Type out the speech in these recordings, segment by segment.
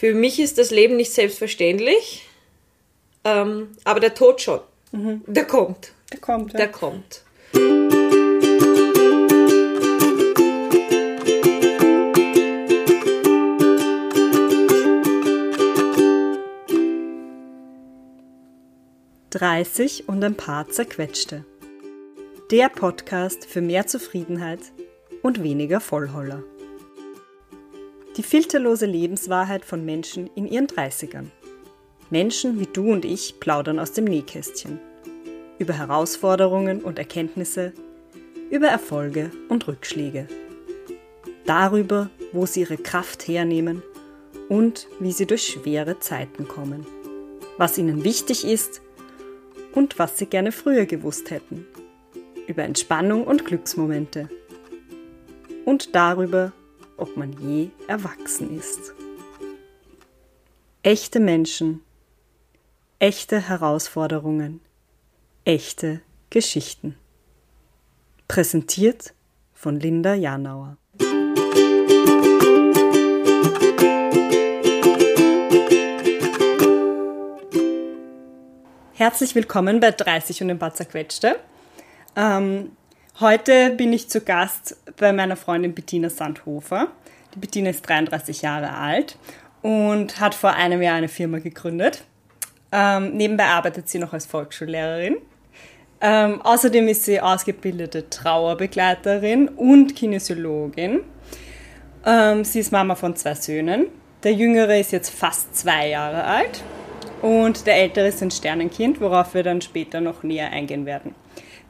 Für mich ist das Leben nicht selbstverständlich, ähm, aber der Tod schon. Mhm. Der kommt. Der kommt. Ja. Der kommt. Dreißig und ein paar zerquetschte. Der Podcast für mehr Zufriedenheit und weniger Vollholler. Die filterlose Lebenswahrheit von Menschen in ihren 30ern. Menschen wie du und ich plaudern aus dem Nähkästchen. Über Herausforderungen und Erkenntnisse, über Erfolge und Rückschläge. Darüber, wo sie ihre Kraft hernehmen und wie sie durch schwere Zeiten kommen. Was ihnen wichtig ist und was sie gerne früher gewusst hätten. Über Entspannung und Glücksmomente. Und darüber, ob man je erwachsen ist. Echte Menschen, echte Herausforderungen, echte Geschichten. Präsentiert von Linda Janauer. Herzlich willkommen bei 30 und ein paar zerquetschte. Ähm, heute bin ich zu Gast bei meiner Freundin Bettina Sandhofer. Die Bettina ist 33 Jahre alt und hat vor einem Jahr eine Firma gegründet. Ähm, nebenbei arbeitet sie noch als Volksschullehrerin. Ähm, außerdem ist sie ausgebildete Trauerbegleiterin und Kinesiologin. Ähm, sie ist Mama von zwei Söhnen. Der jüngere ist jetzt fast zwei Jahre alt und der ältere ist ein Sternenkind, worauf wir dann später noch näher eingehen werden.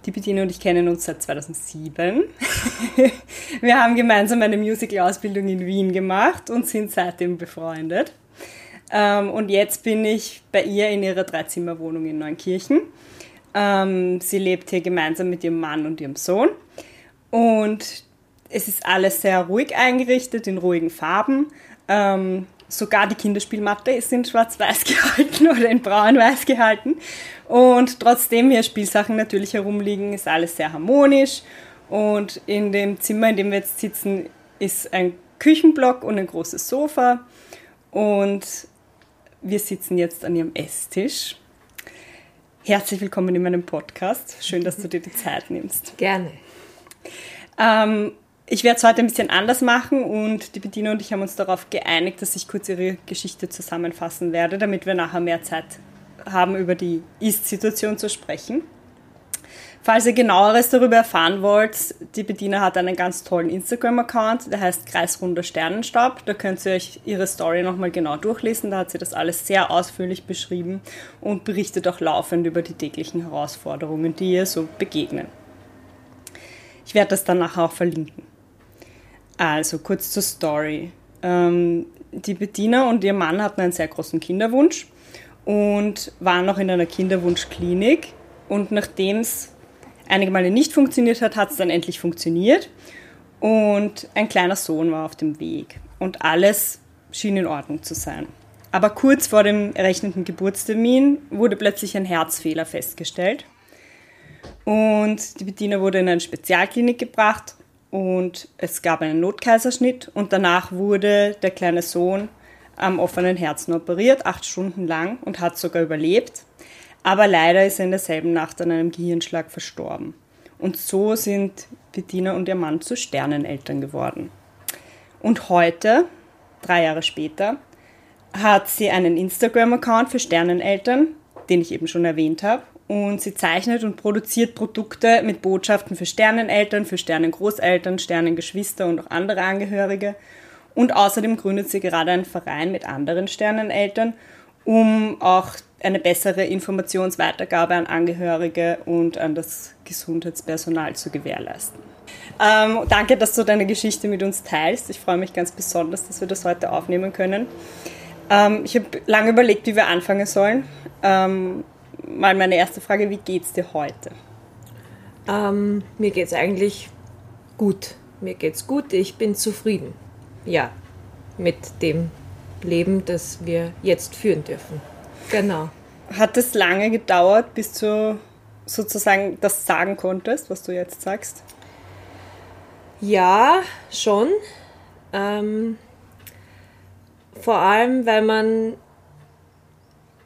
Die Bettina und ich kennen uns seit 2007. wir haben gemeinsam eine Musical-Ausbildung in Wien gemacht und sind seitdem befreundet. Ähm, und jetzt bin ich bei ihr in ihrer Dreizimmerwohnung in Neunkirchen. Ähm, sie lebt hier gemeinsam mit ihrem Mann und ihrem Sohn. Und es ist alles sehr ruhig eingerichtet, in ruhigen Farben. Ähm, sogar die Kinderspielmatte ist in schwarz-weiß gehalten oder in braun-weiß gehalten. Und trotzdem hier Spielsachen natürlich herumliegen, ist alles sehr harmonisch. Und in dem Zimmer, in dem wir jetzt sitzen, ist ein Küchenblock und ein großes Sofa. Und wir sitzen jetzt an ihrem Esstisch. Herzlich willkommen in meinem Podcast. Schön, dass du dir die Zeit nimmst. Gerne. Ähm, ich werde es heute ein bisschen anders machen und die Bediener und ich haben uns darauf geeinigt, dass ich kurz ihre Geschichte zusammenfassen werde, damit wir nachher mehr Zeit haben, über die Ist-Situation zu sprechen. Falls ihr genaueres darüber erfahren wollt, die Bediener hat einen ganz tollen Instagram-Account, der heißt Kreisrunder Sternenstab. Da könnt ihr euch ihre Story nochmal genau durchlesen. Da hat sie das alles sehr ausführlich beschrieben und berichtet auch laufend über die täglichen Herausforderungen, die ihr so begegnen. Ich werde das dann nachher auch verlinken. Also kurz zur Story. Ähm, die Bettina und ihr Mann hatten einen sehr großen Kinderwunsch und waren noch in einer Kinderwunschklinik. Und nachdem es einige Male nicht funktioniert hat, hat es dann endlich funktioniert. Und ein kleiner Sohn war auf dem Weg. Und alles schien in Ordnung zu sein. Aber kurz vor dem errechneten Geburtstermin wurde plötzlich ein Herzfehler festgestellt. Und die Bettina wurde in eine Spezialklinik gebracht und es gab einen Notkaiserschnitt und danach wurde der kleine Sohn am offenen Herzen operiert, acht Stunden lang und hat sogar überlebt. Aber leider ist er in derselben Nacht an einem Gehirnschlag verstorben. Und so sind Bettina und ihr Mann zu Sterneneltern geworden. Und heute, drei Jahre später, hat sie einen Instagram-Account für Sterneneltern, den ich eben schon erwähnt habe und sie zeichnet und produziert Produkte mit Botschaften für Sterneneltern, für Sternengroßeltern, Sternengeschwister und auch andere Angehörige. Und außerdem gründet sie gerade einen Verein mit anderen Sterneneltern, um auch eine bessere Informationsweitergabe an Angehörige und an das Gesundheitspersonal zu gewährleisten. Ähm, danke, dass du deine Geschichte mit uns teilst. Ich freue mich ganz besonders, dass wir das heute aufnehmen können. Ähm, ich habe lange überlegt, wie wir anfangen sollen. Ähm, mal meine erste Frage, wie geht's dir heute? Ähm, mir geht's eigentlich gut. Mir geht's gut, ich bin zufrieden. Ja, mit dem Leben, das wir jetzt führen dürfen. Genau. Hat es lange gedauert, bis du sozusagen das sagen konntest, was du jetzt sagst? Ja, schon. Ähm, vor allem, weil man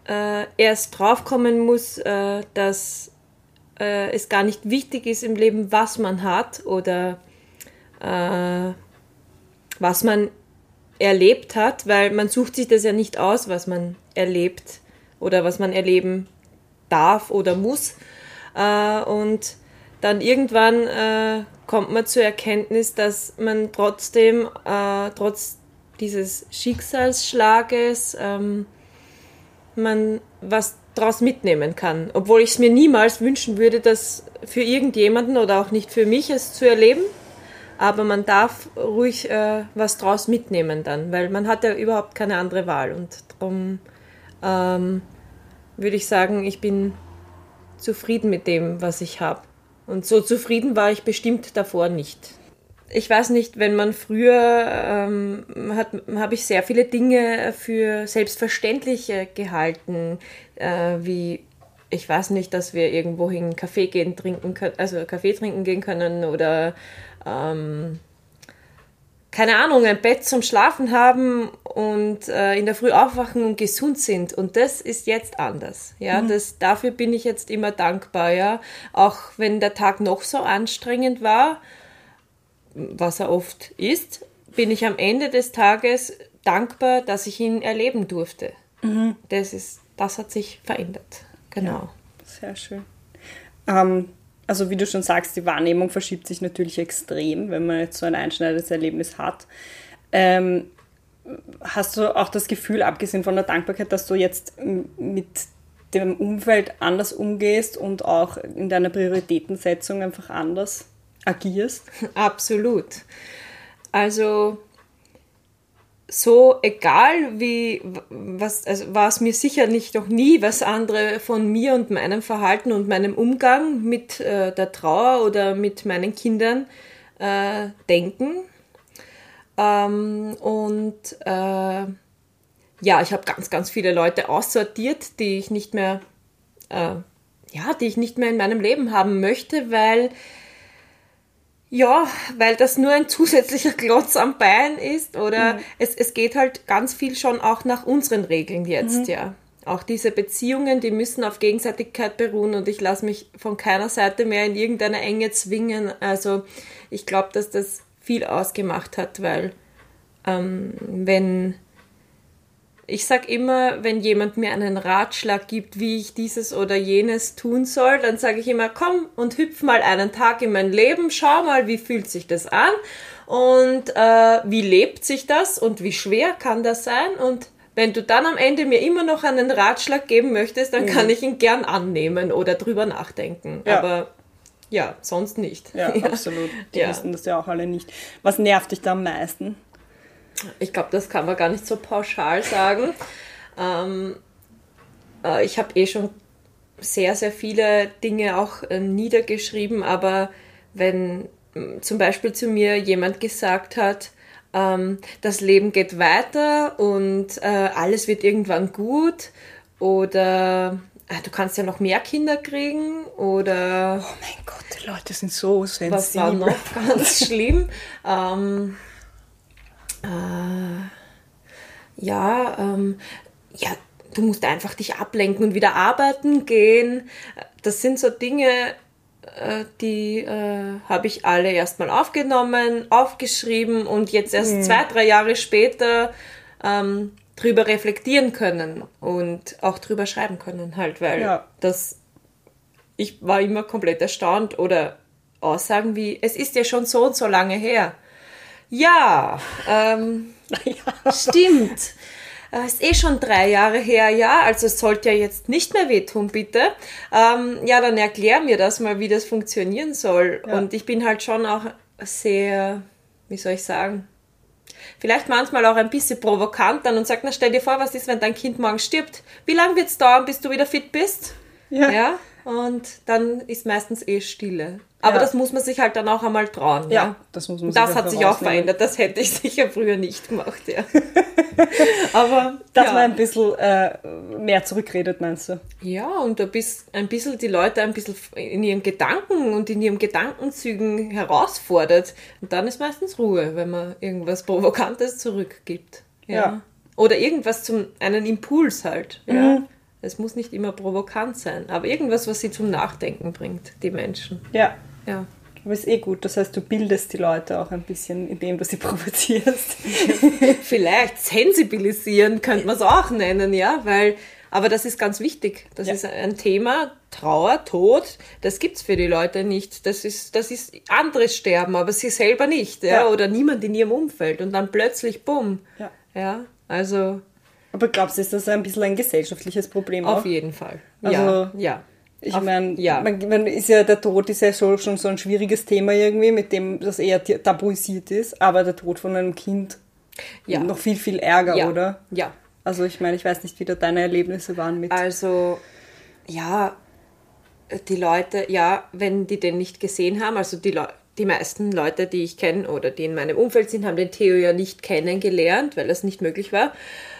äh, erst draufkommen muss, äh, dass äh, es gar nicht wichtig ist im Leben, was man hat oder äh, was man erlebt hat, weil man sucht sich das ja nicht aus, was man erlebt oder was man erleben darf oder muss. Äh, und dann irgendwann äh, kommt man zur Erkenntnis, dass man trotzdem, äh, trotz dieses Schicksalsschlages, ähm, man was daraus mitnehmen kann. Obwohl ich es mir niemals wünschen würde, das für irgendjemanden oder auch nicht für mich es zu erleben. Aber man darf ruhig äh, was draus mitnehmen dann, weil man hat ja überhaupt keine andere Wahl. Und darum ähm, würde ich sagen, ich bin zufrieden mit dem, was ich habe. Und so zufrieden war ich bestimmt davor nicht. Ich weiß nicht, wenn man früher ähm, hat, habe ich sehr viele Dinge für selbstverständlich äh, gehalten, äh, wie ich weiß nicht, dass wir irgendwo hin Kaffee gehen trinken können, also Kaffee trinken gehen können oder ähm, keine Ahnung, ein Bett zum Schlafen haben und äh, in der Früh aufwachen und gesund sind. Und das ist jetzt anders. Ja, mhm. das, dafür bin ich jetzt immer dankbar. Ja, auch wenn der Tag noch so anstrengend war, was er oft ist, bin ich am Ende des Tages dankbar, dass ich ihn erleben durfte. Mhm. Das ist, das hat sich verändert. Genau. Ja, sehr schön. Ähm, also wie du schon sagst, die Wahrnehmung verschiebt sich natürlich extrem, wenn man jetzt so ein einschneidendes Erlebnis hat. Ähm, hast du auch das Gefühl, abgesehen von der Dankbarkeit, dass du jetzt mit dem Umfeld anders umgehst und auch in deiner Prioritätensetzung einfach anders agierst? Absolut. Also so egal wie was also war es mir sicher nicht noch nie was andere von mir und meinem Verhalten und meinem Umgang mit äh, der Trauer oder mit meinen Kindern äh, denken. Ähm, und äh, ja ich habe ganz ganz viele Leute aussortiert die ich nicht mehr äh, ja die ich nicht mehr in meinem Leben haben möchte weil ja, weil das nur ein zusätzlicher Klotz am Bein ist oder mhm. es, es geht halt ganz viel schon auch nach unseren Regeln jetzt, mhm. ja. Auch diese Beziehungen, die müssen auf Gegenseitigkeit beruhen und ich lasse mich von keiner Seite mehr in irgendeine Enge zwingen. Also ich glaube, dass das viel ausgemacht hat, weil ähm, wenn ich sage immer, wenn jemand mir einen Ratschlag gibt, wie ich dieses oder jenes tun soll, dann sage ich immer, komm und hüpf mal einen Tag in mein Leben, schau mal, wie fühlt sich das an und äh, wie lebt sich das und wie schwer kann das sein und wenn du dann am Ende mir immer noch einen Ratschlag geben möchtest, dann mhm. kann ich ihn gern annehmen oder drüber nachdenken. Ja. Aber ja, sonst nicht. Ja, ja. absolut. Die ja. wissen das ja auch alle nicht. Was nervt dich da am meisten? Ich glaube, das kann man gar nicht so pauschal sagen. Ähm, äh, ich habe eh schon sehr, sehr viele Dinge auch äh, niedergeschrieben, aber wenn äh, zum Beispiel zu mir jemand gesagt hat, ähm, das Leben geht weiter und äh, alles wird irgendwann gut oder ah, du kannst ja noch mehr Kinder kriegen oder... Oh mein Gott, die Leute sind so sensibel. Was war noch ganz schlimm? Ähm, äh, ja, ähm, ja, du musst einfach dich ablenken und wieder arbeiten gehen. Das sind so Dinge, äh, die äh, habe ich alle erstmal aufgenommen, aufgeschrieben und jetzt erst mhm. zwei, drei Jahre später ähm, drüber reflektieren können und auch drüber schreiben können, halt, weil ja. das ich war immer komplett erstaunt oder Aussagen wie, es ist ja schon so und so lange her. Ja, ähm, ja. stimmt. Äh, ist eh schon drei Jahre her, ja, also es sollte ja jetzt nicht mehr wehtun, bitte. Ähm, ja, dann erklär mir das mal, wie das funktionieren soll. Ja. Und ich bin halt schon auch sehr, wie soll ich sagen, vielleicht manchmal auch ein bisschen provokant dann und sag, na stell dir vor, was ist, wenn dein Kind morgen stirbt? Wie lange wird es dauern, bis du wieder fit bist? Ja. ja. Und dann ist meistens eh Stille. Aber ja. das muss man sich halt dann auch einmal trauen. Ja, ja? das muss man sich Das hat sich auch verändert. Das hätte ich sicher früher nicht gemacht, ja. Aber. Dass ja. man ein bisschen äh, mehr zurückredet, meinst du? Ja, und ein bisschen, ein bisschen die Leute ein bisschen in ihren Gedanken und in ihren Gedankenzügen herausfordert. Und dann ist meistens Ruhe, wenn man irgendwas Provokantes zurückgibt. Ja. Oder irgendwas zum, einen Impuls halt. Ja. Es muss nicht immer provokant sein, aber irgendwas, was sie zum Nachdenken bringt, die Menschen. Ja. Ja. Aber ist eh gut. Das heißt, du bildest die Leute auch ein bisschen, indem du sie provozierst. Vielleicht sensibilisieren könnte man es auch nennen, ja, weil, aber das ist ganz wichtig. Das Ja. ist ein Thema, Trauer, Tod, das gibt's für die Leute nicht. Das ist, das ist anderes Sterben, aber sie selber nicht, ja, Ja. oder niemand in ihrem Umfeld und dann plötzlich, bumm. Ja. Ja, also Aber glaubst du, ist das ein bisschen ein gesellschaftliches Problem auch? auf jeden Fall. Also, ja, ja. Ich meine, ja. man, man ist ja der Tod ist ja so, schon so ein schwieriges Thema irgendwie, mit dem das eher tabuisiert ist, aber der Tod von einem Kind Ja. noch viel, viel ärger, ja. oder? Ja, Also ich meine, ich weiß nicht, wie da deine Erlebnisse waren mit. Also, ja, die Leute, ja, wenn die den nicht gesehen haben, also die, Leu die meisten Leute, die ich kenne oder die in meinem Umfeld sind, haben den Theo ja nicht kennengelernt, weil das nicht möglich war.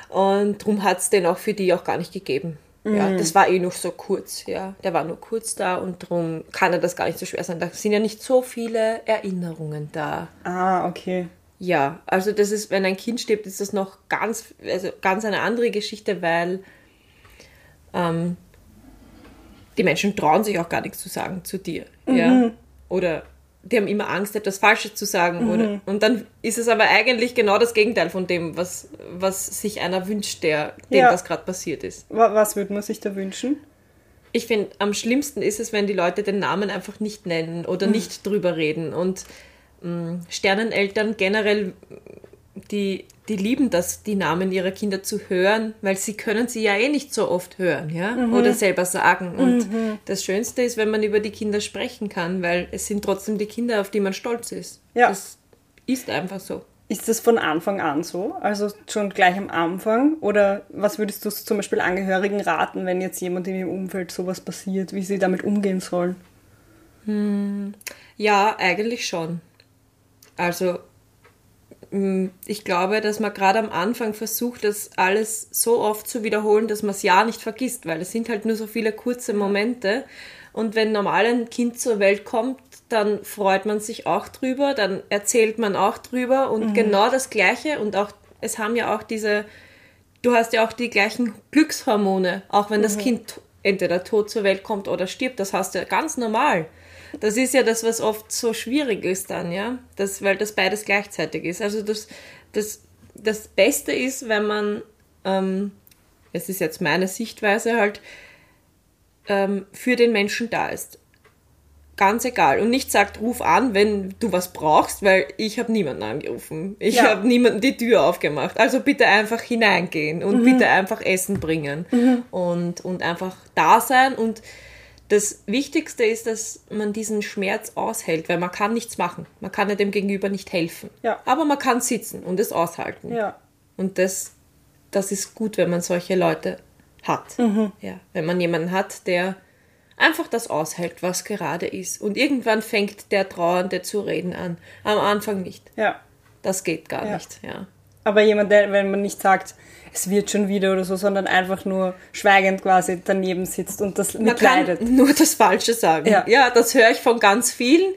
Und darum hat es den auch für die auch gar nicht gegeben. Ja, das war eh noch so kurz, ja. Der war nur kurz da und darum kann er das gar nicht so schwer sein. Da sind ja nicht so viele Erinnerungen da. ah, okay. Ja, also das ist, wenn ein Kind stirbt, ist das noch ganz, also ganz eine andere Geschichte, weil ähm, die Menschen trauen sich auch gar nichts zu sagen zu dir. Ja? Oder die haben immer Angst, etwas Falsches zu sagen. Oder, und dann ist es aber eigentlich genau das Gegenteil von dem, was, was sich einer wünscht, der, dem Ja. das gerade passiert ist. Wa- Was würde man sich da wünschen? Ich finde, am schlimmsten ist es, wenn die Leute den Namen einfach nicht nennen oder nicht drüber reden. Und mh, Sterneneltern generell, die, die lieben das, die Namen ihrer Kinder zu hören, weil sie können sie ja eh nicht so oft hören, ja, oder selber sagen. Und das Schönste ist, wenn man über die Kinder sprechen kann, weil es sind trotzdem die Kinder, auf die man stolz ist. Ja. Das ist einfach so. Ist das von Anfang an so? Also schon gleich am Anfang? Oder was würdest du zum Beispiel Angehörigen raten, wenn jetzt jemand in ihrem Umfeld sowas passiert, wie sie damit umgehen sollen? Ja, eigentlich schon. Also, ich glaube, dass man gerade am Anfang versucht, das alles so oft zu wiederholen, dass man es ja nicht vergisst, weil es sind halt nur so viele kurze Momente. Und wenn normal ein Kind zur Welt kommt, dann freut man sich auch drüber, dann erzählt man auch drüber und genau das Gleiche. Und auch, es haben ja auch diese, du hast ja auch die gleichen Glückshormone, auch wenn das Kind entweder tot zur Welt kommt oder stirbt, das hast du ja ganz normal. Das ist ja das, was oft so schwierig ist dann, ja, das, weil das beides gleichzeitig ist. Also das, das, das Beste ist, wenn man, ähm, es ist jetzt meine Sichtweise halt, ähm, für den Menschen da ist. Ganz egal. Und nicht sagt, ruf an, wenn du was brauchst, weil ich habe niemanden angerufen. Ich Ja. habe niemanden die Tür aufgemacht. Also bitte einfach hineingehen und bitte einfach Essen bringen und, und einfach da sein. Und das Wichtigste ist, dass man diesen Schmerz aushält, weil man kann nichts machen. Man kann ja dem Gegenüber nicht helfen. Ja. Aber man kann sitzen und es aushalten. Ja. Und das, das ist gut, wenn man solche Leute hat. Ja, wenn man jemanden hat, der einfach das aushält, was gerade ist. Und irgendwann fängt der Trauernde zu reden an. Am Anfang nicht. Ja. Das geht gar Ja. nicht. Ja. Aber jemand, der, wenn man nicht sagt, es wird schon wieder oder so, sondern einfach nur schweigend quasi daneben sitzt und das Man mitleidet. kann nur das Falsche sagen. Ja. Ja, das höre ich von ganz vielen.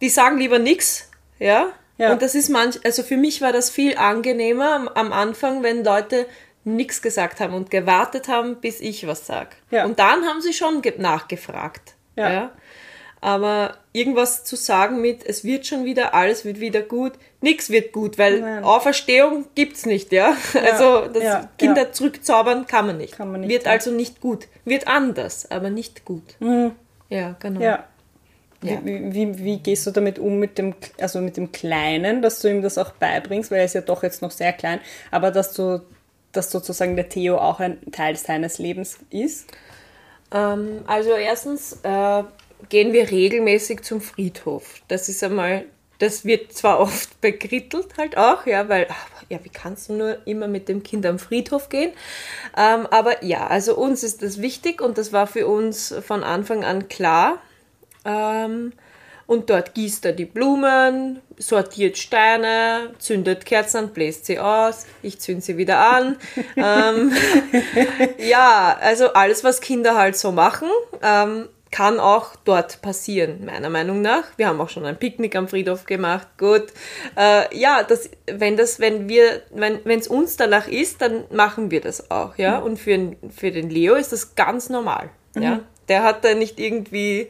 Die sagen lieber nichts. Ja? Ja. Und das ist manch, also für mich war das viel angenehmer am, am Anfang, wenn Leute nichts gesagt haben und gewartet haben, bis ich was sag. Ja. Und dann haben sie schon ge- nachgefragt. Ja. Aber irgendwas zu sagen mit, es wird schon wieder, alles wird wieder gut, nichts wird gut, weil Nein. Auferstehung gibt's nicht, ja. Also das ja, Kinder ja. zurückzaubern kann man nicht. Kann man nicht, Wird ja. also nicht gut. Wird anders, aber nicht gut. Ja, genau. Ja. Ja. Wie, wie, wie gehst du damit um mit dem, also mit dem Kleinen, dass du ihm das auch beibringst, weil er ist ja doch jetzt noch sehr klein, aber dass du, dass sozusagen der Theo auch ein Teil seines Lebens ist? Ähm, also erstens äh, gehen wir regelmäßig zum Friedhof. Das ist einmal, das wird zwar oft bekrittelt halt auch, ja, weil, ja, wie kannst du nur immer mit dem Kind am Friedhof gehen? Ähm, aber ja, also uns ist das wichtig und das war für uns von Anfang an klar. Ähm, und dort gießt er die Blumen, sortiert Steine, zündet Kerzen bläst sie aus, ich zünd sie wieder an. ähm, ja, also alles, was Kinder halt so machen. Ähm, kann auch dort passieren, meiner Meinung nach. Wir haben auch schon ein Picknick am Friedhof gemacht. Gut. Äh, ja, das, wenn das, wenn wir, wenn es uns danach ist, dann machen wir das auch, ja. Mhm. Und für, für den Leo ist das ganz normal. Mhm. Ja. Der hat da nicht irgendwie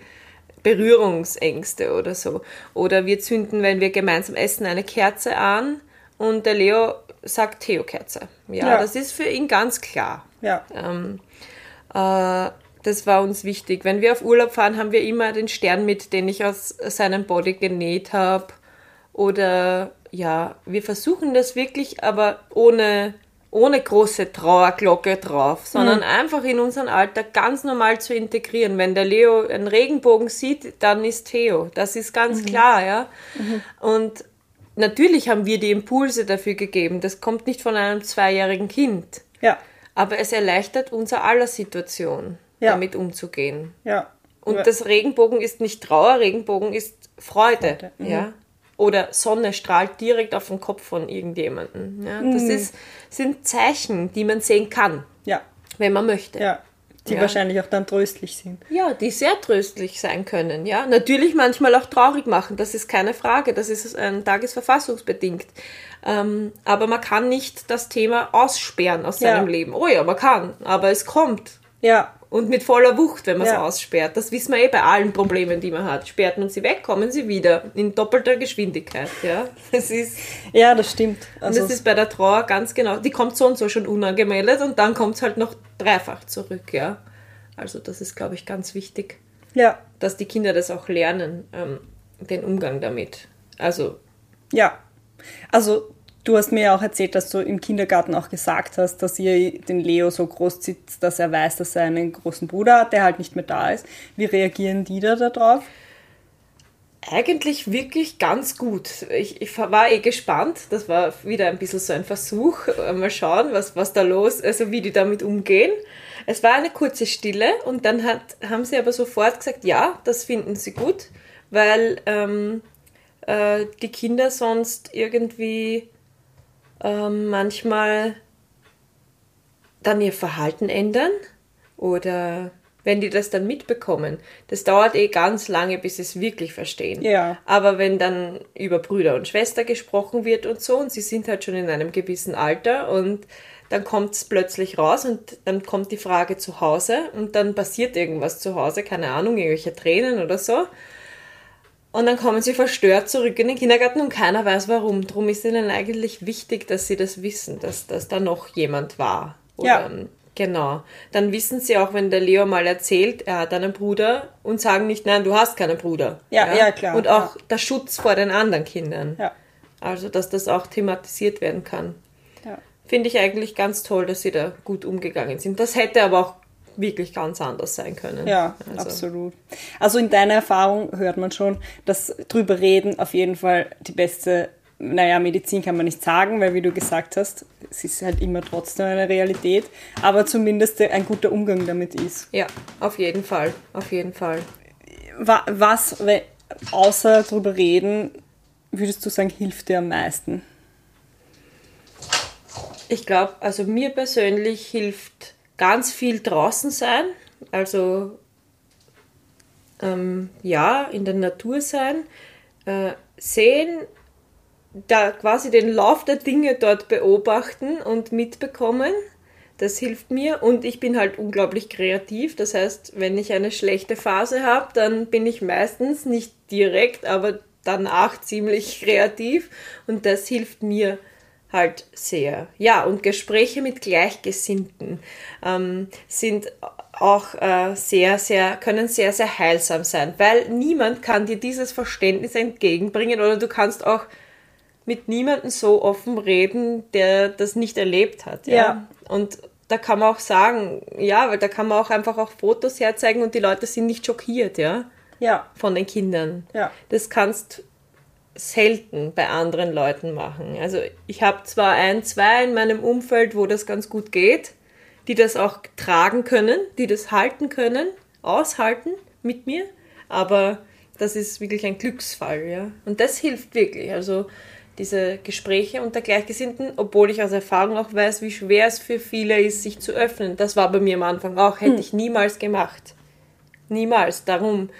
Berührungsängste oder so. Oder wir zünden, wenn wir gemeinsam essen, eine Kerze an und der Leo sagt Theo-Kerze. Ja, ja, das ist für ihn ganz klar. Ja. Ähm, äh, das war uns wichtig. Wenn wir auf Urlaub fahren, haben wir immer den Stern mit, den ich aus seinem Body genäht habe. Oder ja, wir versuchen das wirklich, aber ohne, ohne große Trauerglocke drauf, sondern mhm. einfach in unseren Alltag ganz normal zu integrieren. Wenn der Leo einen Regenbogen sieht, dann ist Theo. Das ist ganz mhm. klar, ja. Mhm. Und natürlich haben wir die Impulse dafür gegeben. Das kommt nicht von einem zweijährigen Kind. Ja. Aber es erleichtert unser aller Situation ja. damit umzugehen. Ja. Und das Regenbogen ist nicht Trauer, Regenbogen ist Freude. Freude. Mhm. Ja. Oder Sonne strahlt direkt auf den Kopf von irgendjemandem. Ja. Das mhm. ist, sind Zeichen, die man sehen kann. Ja. Wenn man möchte. Ja. Die ja. wahrscheinlich auch dann tröstlich sind. Ja, die sehr tröstlich sein können. Ja, natürlich manchmal auch traurig machen. Das ist keine Frage. Das ist ein tagesverfassungsbedingt. Ähm, aber man kann nicht das Thema aussperren aus seinem ja. Leben. Oh ja, man kann, aber es kommt. Ja. Und mit voller Wucht, wenn man es ja. aussperrt. Das wissen wir eh bei allen Problemen, die man hat. Sperrt man sie weg, kommen sie wieder. In doppelter Geschwindigkeit, ja. Das ist. Ja, das stimmt. Also und das ist bei der Trauer ganz genau. Die kommt so und so schon unangemeldet und dann kommt es halt noch dreifach zurück, ja. Also das ist, glaube ich, ganz wichtig. Ja. Dass die Kinder das auch lernen, ähm, den Umgang damit. Also. Ja. Also Du hast mir ja auch erzählt, dass du im Kindergarten auch gesagt hast, dass ihr den Leo so groß zieht, dass er weiß, dass er einen großen Bruder hat, der halt nicht mehr da ist. Wie reagieren die da darauf? Eigentlich wirklich ganz gut. Ich, ich, war eh gespannt. Das war wieder ein bisschen so ein Versuch. Mal schauen, was, was da los, also wie die damit umgehen. Es war eine kurze Stille und dann hat, haben sie aber sofort gesagt, ja, das finden sie gut, weil ähm, äh, die Kinder sonst irgendwie ähm, manchmal dann ihr Verhalten ändern oder wenn die das dann mitbekommen. Das dauert eh ganz lange, bis sie es wirklich verstehen. Ja. Aber wenn dann über Brüder und Schwester gesprochen wird und so und sie sind halt schon in einem gewissen Alter und dann kommt es plötzlich raus und dann kommt die Frage zu Hause und dann passiert irgendwas zu Hause, keine Ahnung, irgendwelche Tränen oder so. Und dann kommen sie verstört zurück in den Kindergarten und keiner weiß warum. Darum ist ihnen eigentlich wichtig, dass sie das wissen, dass, dass da noch jemand war. Oder, ja. Genau. Dann wissen sie auch, wenn der Leo mal erzählt, er hat einen Bruder und sagen nicht, nein, du hast keinen Bruder. Ja, ja, ja klar. Und auch ja. der Schutz vor den anderen Kindern. Ja. Also, dass das auch thematisiert werden kann. Ja. Finde ich eigentlich ganz toll, dass sie da gut umgegangen sind. Das hätte aber auch wirklich ganz anders sein können. Ja, also. absolut. Also in deiner Erfahrung hört man schon, dass drüber reden auf jeden Fall die beste, naja, Medizin kann man nicht sagen, weil wie du gesagt hast, es ist halt immer trotzdem eine Realität, aber zumindest ein guter Umgang damit ist. Ja, auf jeden Fall, auf jeden Fall. Was, außer drüber reden, würdest du sagen, hilft dir am meisten? Ich glaube, also mir persönlich hilft ganz viel draußen sein, also ähm, ja, in der Natur sein, äh, sehen, da quasi den Lauf der Dinge dort beobachten und mitbekommen. Das hilft mir und ich bin halt unglaublich kreativ. Das heißt, wenn ich eine schlechte Phase habe, dann bin ich meistens nicht direkt, aber danach ziemlich kreativ und das hilft mir halt sehr. Ja, und Gespräche mit Gleichgesinnten ähm, sind auch äh, sehr, sehr, können sehr, sehr heilsam sein, weil niemand kann dir dieses Verständnis entgegenbringen oder du kannst auch mit niemandem so offen reden, der das nicht erlebt hat. Ja. ja. Und da kann man auch sagen, ja, weil da kann man auch einfach auch Fotos herzeigen und die Leute sind nicht schockiert, ja. Ja. Von den Kindern. Ja. Das kannst selten bei anderen Leuten machen. Also ich habe zwar ein, zwei in meinem Umfeld, wo das ganz gut geht, die das auch tragen können, die das halten können, aushalten mit mir, aber das ist wirklich ein Glücksfall, ja. Und das hilft wirklich. Also diese Gespräche unter Gleichgesinnten, obwohl ich aus Erfahrung auch weiß, wie schwer es für viele ist, sich zu öffnen. Das war bei mir am Anfang auch, hätte hm. ich niemals gemacht. Niemals. Darum,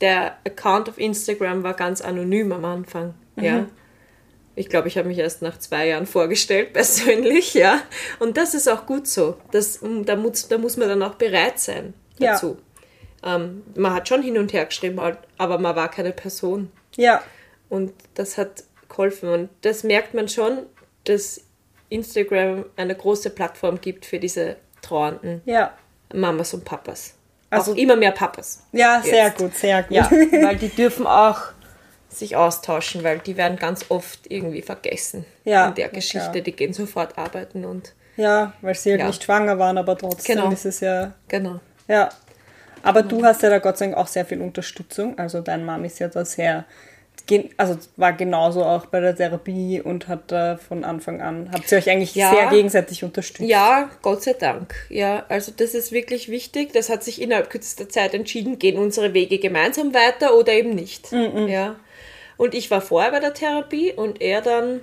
der Account auf Instagram war ganz anonym am Anfang. Mhm. Ja. Ich glaube, ich habe mich erst nach zwei Jahren vorgestellt, persönlich, ja. Und das ist auch gut so. Das, da, muss, da muss man dann auch bereit sein dazu. Ja. Ähm, man hat schon hin und her geschrieben, aber man war keine Person. Ja. Und das hat geholfen. Und das merkt man schon, dass Instagram eine große Plattform gibt für diese trauernden ja. Mamas und Papas. Also immer mehr Papas. Ja, jetzt. sehr gut, sehr gut. Ja, weil die dürfen auch sich austauschen, weil die werden ganz oft irgendwie vergessen ja, in der Geschichte. Ja. Die gehen sofort arbeiten und. Ja, weil sie halt ja. nicht schwanger waren, aber trotzdem genau. ist es ja. Genau. Ja. Aber genau. du hast ja da Gott sei Dank auch sehr viel Unterstützung. Also deine Mom ist ja da sehr also war genauso auch bei der Therapie und hat da von Anfang an, habt ihr euch eigentlich ja, sehr gegenseitig unterstützt? Ja, Gott sei Dank. Ja, also das ist wirklich wichtig. Das hat sich innerhalb kürzester Zeit entschieden, gehen unsere Wege gemeinsam weiter oder eben nicht. Mhm. Ja. Und ich war vorher bei der Therapie und er dann,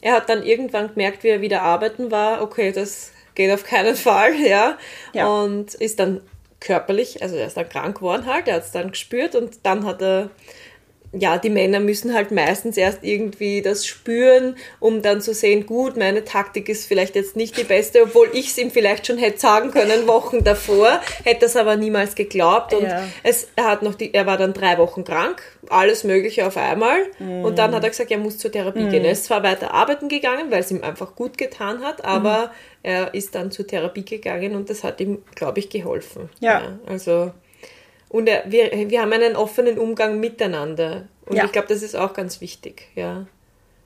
er hat dann irgendwann gemerkt, wie er wieder arbeiten war, okay, das geht auf keinen Fall, ja. ja. Und ist dann körperlich, also er ist dann krank geworden halt, er hat es dann gespürt und dann hat er ja, die Männer müssen halt meistens erst irgendwie das spüren, um dann zu sehen, gut, meine Taktik ist vielleicht jetzt nicht die beste, obwohl ich es ihm vielleicht schon hätte sagen können, Wochen davor, hätte das aber niemals geglaubt und ja. es, er hat noch die, er war dann drei Wochen krank, alles Mögliche auf einmal mm. und dann hat er gesagt, er muss zur Therapie mm. gehen. Er ist zwar weiter arbeiten gegangen, weil es ihm einfach gut getan hat, aber mm. er ist dann zur Therapie gegangen und das hat ihm, glaube ich, geholfen. Ja. ja also und wir, wir haben einen offenen Umgang miteinander. Und ja. ich glaube, das ist auch ganz wichtig, ja.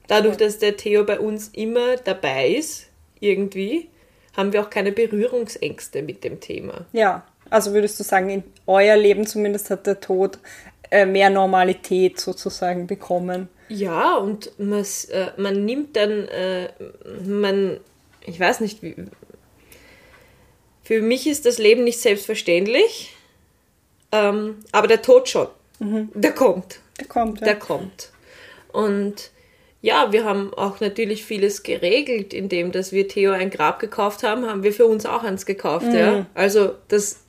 Dadurch, dass der Theo bei uns immer dabei ist, irgendwie, haben wir auch keine Berührungsängste mit dem Thema. Ja, also würdest du sagen, in euer Leben zumindest hat der Tod äh, mehr Normalität sozusagen bekommen? Ja, und man, äh, man nimmt dann, äh, man, ich weiß nicht, wie, für mich ist das Leben nicht selbstverständlich ähm, aber der Tod schon. Mhm. Der kommt. Der kommt. Ja. Der kommt. Und ja, wir haben auch natürlich vieles geregelt, indem dass wir Theo ein Grab gekauft haben, haben wir für uns auch eins gekauft. Mhm. Ja? Also das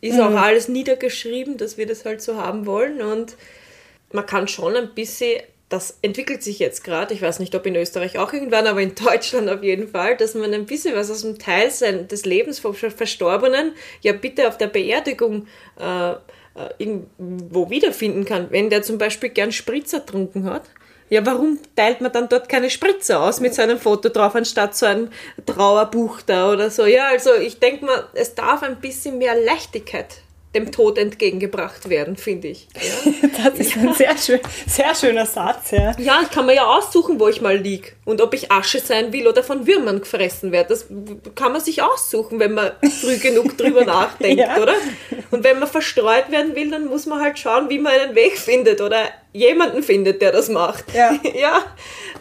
ist mhm. auch alles niedergeschrieben, dass wir das halt so haben wollen. Und man kann schon ein bisschen das entwickelt sich jetzt gerade, ich weiß nicht, ob in Österreich auch irgendwann, aber in Deutschland auf jeden Fall, dass man ein bisschen was aus dem Teil sein, des Lebens vom Verstorbenen ja bitte auf der Beerdigung äh, äh, irgendwo wiederfinden kann. Wenn der zum Beispiel gern Spritzer trunken hat, ja, warum teilt man dann dort keine Spritzer aus mit seinem Foto drauf, anstatt so ein Trauerbuch da oder so? Ja, also ich denke mal, es darf ein bisschen mehr Leichtigkeit dem Tod entgegengebracht werden, finde ich. Ja? das ist ja. ein sehr, schön, sehr schöner Satz, ja. Ja, ich kann mir ja aussuchen, wo ich mal liege und ob ich Asche sein will oder von Würmern gefressen werde. Das kann man sich aussuchen, wenn man früh genug drüber nachdenkt, ja. oder? Und wenn man verstreut werden will, dann muss man halt schauen, wie man einen Weg findet oder jemanden findet, der das macht. Ja, ja,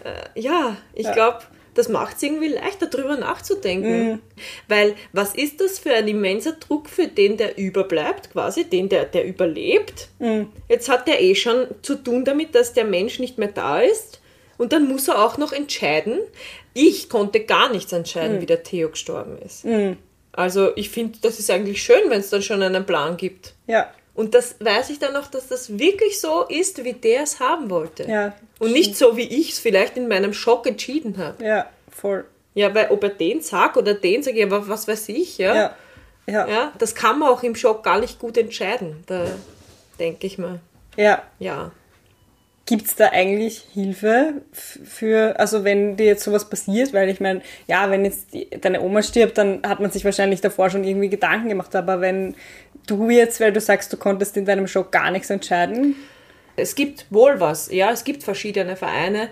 äh, ja ich glaube das macht es irgendwie leichter, darüber nachzudenken. Mhm. Weil was ist das für ein immenser Druck für den, der überbleibt, quasi, den, der, der überlebt? Mhm. Jetzt hat der eh schon zu tun damit, dass der Mensch nicht mehr da ist. Und dann muss er auch noch entscheiden. Ich konnte gar nichts entscheiden, mhm. wie der Theo gestorben ist. Mhm. Also ich finde, das ist eigentlich schön, wenn es dann schon einen Plan gibt. Ja. Und das weiß ich dann noch, dass das wirklich so ist, wie der es haben wollte. Ja. Und nicht so, wie ich es vielleicht in meinem Schock entschieden habe. Ja, voll. Ja, weil ob er den sagt oder den sagt, ja, was weiß ich, ja. ja. Ja. ja. Das kann man auch im Schock gar nicht gut entscheiden, da denke ich mal. Ja. Ja. Gibt es da eigentlich Hilfe für, also wenn dir jetzt sowas passiert, weil ich meine, ja, wenn jetzt die, deine Oma stirbt, dann hat man sich wahrscheinlich davor schon irgendwie Gedanken gemacht, aber wenn du jetzt, weil du sagst, du konntest in deinem Show gar nichts entscheiden. Es gibt wohl was, ja, es gibt verschiedene Vereine,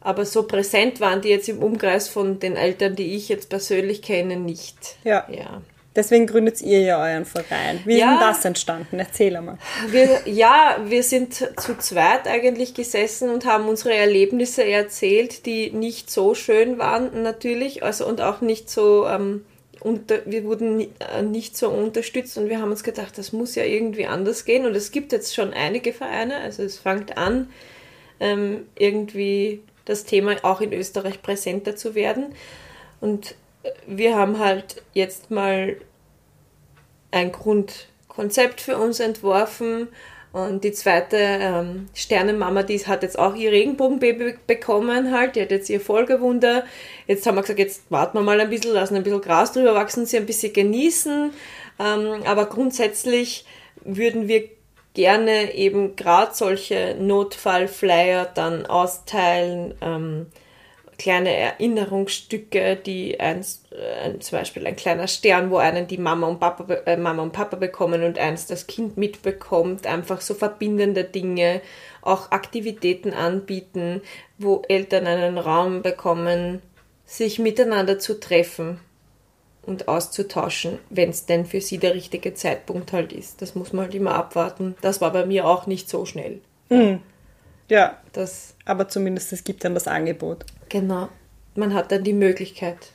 aber so präsent waren die jetzt im Umkreis von den Eltern, die ich jetzt persönlich kenne, nicht. Ja. ja. Deswegen gründet ihr ja euren Verein. Wie ja, ist denn das entstanden? Erzähl einmal. Wir, ja, wir sind zu zweit eigentlich gesessen und haben unsere Erlebnisse erzählt, die nicht so schön waren natürlich, also und auch nicht so, ähm, unter, wir wurden äh, nicht so unterstützt und wir haben uns gedacht, das muss ja irgendwie anders gehen und es gibt jetzt schon einige Vereine, also es fängt an, ähm, irgendwie das Thema auch in Österreich präsenter zu werden und wir haben halt jetzt mal ein Grund, Konzept für uns entworfen. Und die zweite ähm, Sternenmama, die hat jetzt auch ihr Regenbogenbaby bekommen halt, die hat jetzt ihr Folgewunder. Jetzt haben wir gesagt, jetzt warten wir mal ein bisschen, lassen ein bisschen Gras drüber wachsen, sie ein bisschen genießen. Ähm, aber grundsätzlich würden wir gerne eben gerade solche Notfallflyer dann austeilen, ähm, kleine Erinnerungsstücke, die eins, äh, zum Beispiel ein kleiner Stern, wo einen die Mama und Papa, äh, Mama und Papa bekommen und eins das Kind mitbekommt, einfach so verbindende Dinge, auch Aktivitäten anbieten, wo Eltern einen Raum bekommen, sich miteinander zu treffen und auszutauschen, wenn es denn für sie der richtige Zeitpunkt halt ist. Das muss man halt immer abwarten. Das war bei mir auch nicht so schnell. Mhm. Ja, das, aber zumindest es gibt dann das Angebot. Genau. Man hat dann die Möglichkeit,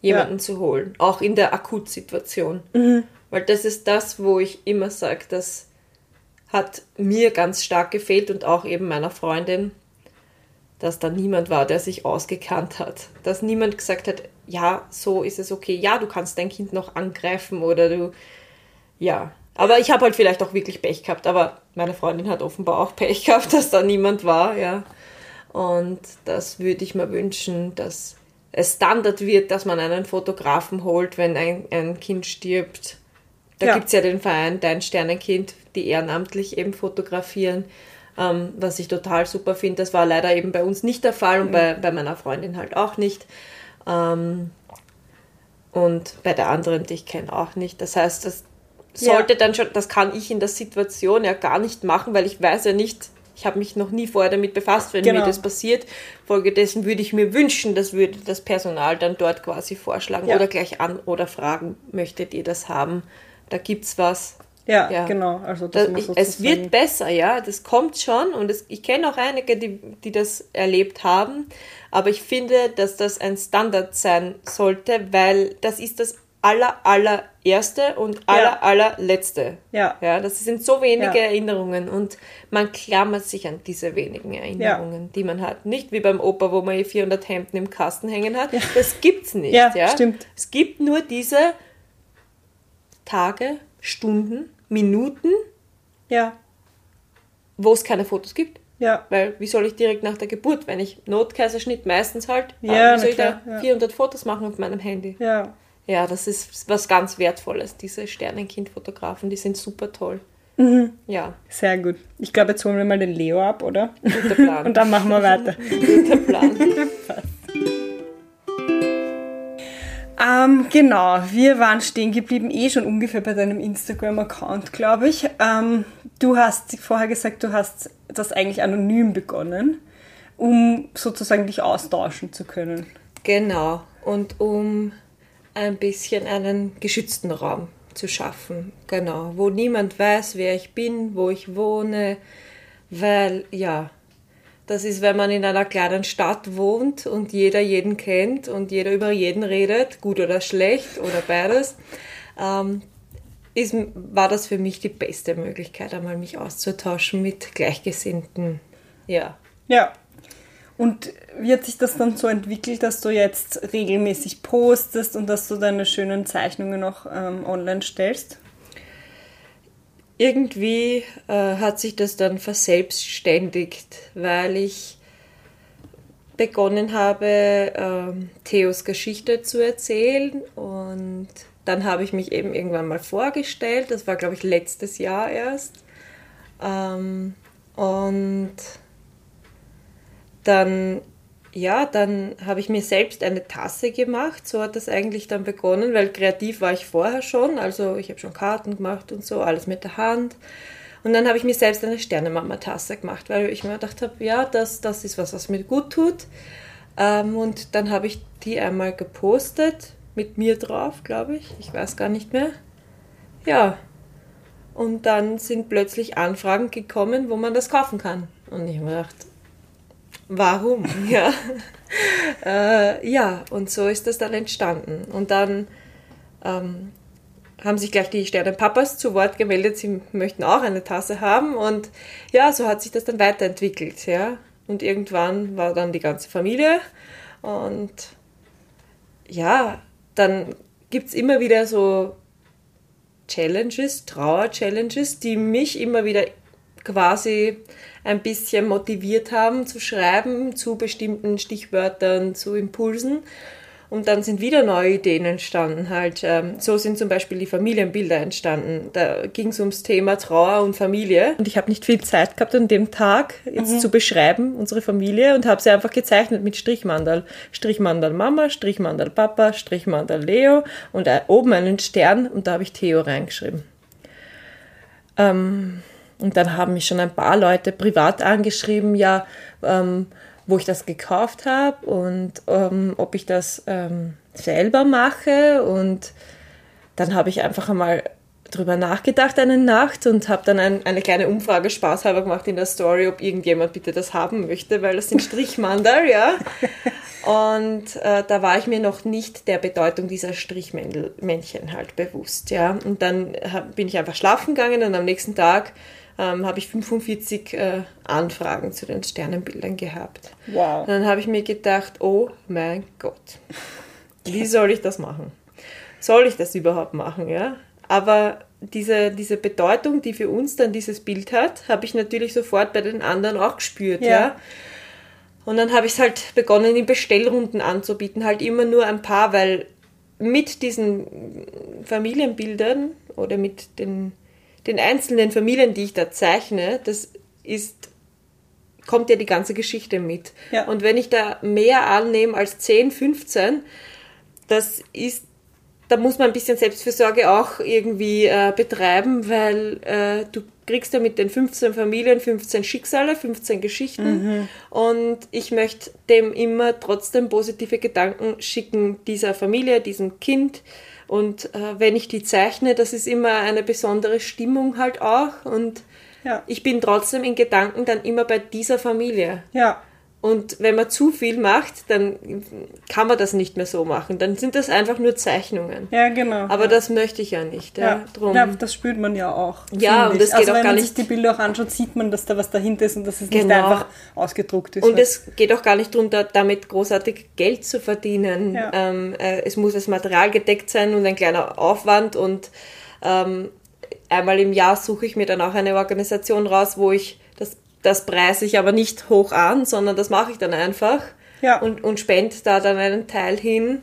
jemanden ja. zu holen, auch in der Akutsituation. Mhm. Weil das ist das, wo ich immer sage, das hat mir ganz stark gefehlt und auch eben meiner Freundin, dass da niemand war, der sich ausgekannt hat. Dass niemand gesagt hat, ja, so ist es okay. Ja, du kannst dein Kind noch angreifen oder du, ja. Aber ich habe halt vielleicht auch wirklich Pech gehabt. Aber meine Freundin hat offenbar auch Pech gehabt, dass da niemand war, ja. Und das würde ich mir wünschen, dass es Standard wird, dass man einen Fotografen holt, wenn ein, ein Kind stirbt. Da ja. gibt es ja den Verein Dein Sternenkind, die ehrenamtlich eben fotografieren, ähm, was ich total super finde. Das war leider eben bei uns nicht der Fall und mhm. bei, bei meiner Freundin halt auch nicht. Ähm, und bei der anderen, die ich kenne, auch nicht. Das heißt, das sollte ja. dann schon, das kann ich in der Situation ja gar nicht machen, weil ich weiß ja nicht, ich habe mich noch nie vorher damit befasst, wenn genau. mir das passiert. Folgedessen würde ich mir wünschen, das würde das Personal dann dort quasi vorschlagen ja. oder gleich an oder fragen, möchtet ihr das haben? Da gibt es was. Ja, ja, genau. Also das ich, es wird besser, ja, das kommt schon und es, ich kenne auch einige, die, die das erlebt haben, aber ich finde, dass das ein Standard sein sollte, weil das ist das aller, allererste und aller, ja. allerletzte. Ja. ja. Das sind so wenige ja. Erinnerungen und man klammert sich an diese wenigen Erinnerungen, ja. die man hat. Nicht wie beim Opa, wo man hier 400 Hemden im Kasten hängen hat. Das gibt's nicht. Ja, ja, stimmt. Es gibt nur diese Tage, Stunden, Minuten, ja. wo es keine Fotos gibt. Ja. Weil, wie soll ich direkt nach der Geburt, wenn ich Notkaiserschnitt meistens halt, ja, wie soll ich da 400 Fotos machen auf meinem Handy? Ja. Ja, das ist was ganz Wertvolles, diese Sternenkind-Fotografen, die sind super toll. Mhm. Ja. Sehr gut. Ich glaube, jetzt holen wir mal den Leo ab, oder? Guter Plan. Und dann machen wir weiter. Guter Plan. ähm, genau, wir waren stehen geblieben, eh schon ungefähr bei deinem Instagram-Account, glaube ich. Ähm, du hast vorher gesagt, du hast das eigentlich anonym begonnen, um sozusagen dich austauschen zu können. Genau. Und um ein bisschen einen geschützten Raum zu schaffen. Genau, wo niemand weiß, wer ich bin, wo ich wohne, weil ja, das ist, wenn man in einer kleinen Stadt wohnt und jeder jeden kennt und jeder über jeden redet, gut oder schlecht oder beides, ähm, ist, war das für mich die beste Möglichkeit, einmal mich auszutauschen mit Gleichgesinnten. Ja. Ja, und wie hat sich das dann so entwickelt, dass du jetzt regelmäßig postest und dass du deine schönen Zeichnungen noch ähm, online stellst? Irgendwie äh, hat sich das dann verselbstständigt, weil ich begonnen habe, äh, Theos Geschichte zu erzählen und dann habe ich mich eben irgendwann mal vorgestellt. Das war, glaube ich, letztes Jahr erst. Ähm, und dann ja, dann habe ich mir selbst eine Tasse gemacht. So hat das eigentlich dann begonnen, weil kreativ war ich vorher schon. Also ich habe schon Karten gemacht und so, alles mit der Hand. Und dann habe ich mir selbst eine Sternemama-Tasse gemacht, weil ich mir gedacht habe, ja, das, das ist was, was mir gut tut. Ähm, und dann habe ich die einmal gepostet, mit mir drauf, glaube ich. Ich weiß gar nicht mehr. Ja. Und dann sind plötzlich Anfragen gekommen, wo man das kaufen kann. Und ich habe mir gedacht, warum? ja. äh, ja, und so ist das dann entstanden. Und dann ähm, haben sich gleich die Sternenpapas zu Wort gemeldet, sie möchten auch eine Tasse haben. Und ja, so hat sich das dann weiterentwickelt. Ja. Und irgendwann war dann die ganze Familie. Und ja, dann gibt es immer wieder so Challenges, Trauer-Challenges, die mich immer wieder quasi ein bisschen motiviert haben zu schreiben zu bestimmten Stichwörtern, zu Impulsen. Und dann sind wieder neue Ideen entstanden. Halt, ähm, so sind zum Beispiel die Familienbilder entstanden. Da ging es ums Thema Trauer und Familie. Und ich habe nicht viel Zeit gehabt an dem Tag jetzt mhm. zu beschreiben, unsere Familie, und habe sie einfach gezeichnet mit Strichmandal. Strichmandal Mama, Strichmandal Papa, Strichmandal Leo und äh, oben einen Stern und da habe ich Theo reingeschrieben. Ähm, und dann haben mich schon ein paar Leute privat angeschrieben, ja, ähm, wo ich das gekauft habe und ähm, ob ich das ähm, selber mache. Und dann habe ich einfach einmal drüber nachgedacht eine Nacht und habe dann ein, eine kleine Umfrage spaßhalber gemacht in der Story, ob irgendjemand bitte das haben möchte, weil das sind Strichmandel, ja. Und äh, da war ich mir noch nicht der Bedeutung dieser Strichmännchen halt bewusst, ja. Und dann hab, bin ich einfach schlafen gegangen und am nächsten Tag ähm, habe ich 45 äh, Anfragen zu den Sternenbildern gehabt. Wow. Und dann habe ich mir gedacht, oh mein Gott, wie soll ich das machen? Soll ich das überhaupt machen, ja? Aber diese, diese Bedeutung, die für uns dann dieses Bild hat, habe ich natürlich sofort bei den anderen auch gespürt, ja. ja? Und dann habe ich es halt begonnen, in Bestellrunden anzubieten, halt immer nur ein paar, weil mit diesen Familienbildern oder mit den den einzelnen Familien, die ich da zeichne, das ist, kommt ja die ganze Geschichte mit. Ja. Und wenn ich da mehr annehme als 10, 15, das ist, da muss man ein bisschen Selbstfürsorge auch irgendwie äh, betreiben, weil äh, du kriegst ja mit den 15 Familien 15 Schicksale, 15 Geschichten mhm. und ich möchte dem immer trotzdem positive Gedanken schicken, dieser Familie, diesem Kind, und äh, wenn ich die zeichne, das ist immer eine besondere Stimmung halt auch. Und ja. ich bin trotzdem in Gedanken dann immer bei dieser Familie. Ja. Und wenn man zu viel macht, dann kann man das nicht mehr so machen. Dann sind das einfach nur Zeichnungen. Ja, genau. Aber ja. das möchte ich ja nicht. Ja, ja. Drum. ja das spürt man ja auch. Ja, und es geht also auch gar nicht. Wenn man sich die Bilder auch anschaut, sieht man, dass da was dahinter ist und dass es genau. nicht einfach ausgedruckt ist. Und es geht auch gar nicht darum, damit großartig Geld zu verdienen. Ja. Ähm, äh, es muss das Material gedeckt sein und ein kleiner Aufwand und ähm, einmal im Jahr suche ich mir dann auch eine Organisation raus, wo ich das preise ich aber nicht hoch an, sondern das mache ich dann einfach ja. und, und spende da dann einen Teil hin.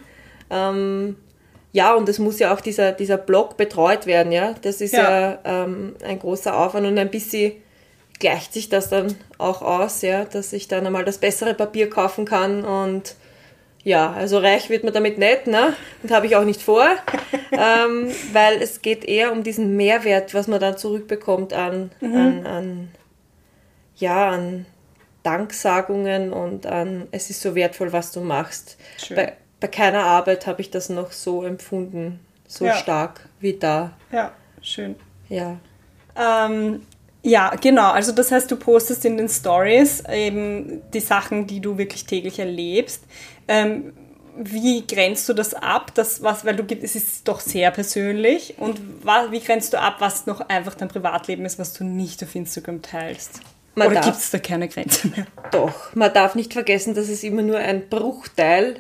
Ähm, ja, und es muss ja auch dieser, dieser Blog betreut werden, ja. Das ist ja, ja ähm, ein großer Aufwand und ein bisschen gleicht sich das dann auch aus, ja, dass ich dann einmal das bessere Papier kaufen kann und ja, also reich wird man damit nicht, ne? Und habe ich auch nicht vor, ähm, weil es geht eher um diesen Mehrwert, was man dann zurückbekommt an, mhm. an, an ja, an Danksagungen und an, es ist so wertvoll, was du machst. Bei, bei keiner Arbeit habe ich das noch so empfunden, so ja. stark wie da. Ja, schön. Ja. Ähm, ja, genau. Also das heißt, du postest in den Stories eben die Sachen, die du wirklich täglich erlebst. Ähm, wie grenzt du das ab? Das, was, weil du es ist doch sehr persönlich. Und wie grenzt du ab, was noch einfach dein Privatleben ist, was du nicht auf Instagram teilst? Man Oder gibt es da keine Grenze mehr? Doch, man darf nicht vergessen, dass es immer nur ein Bruchteil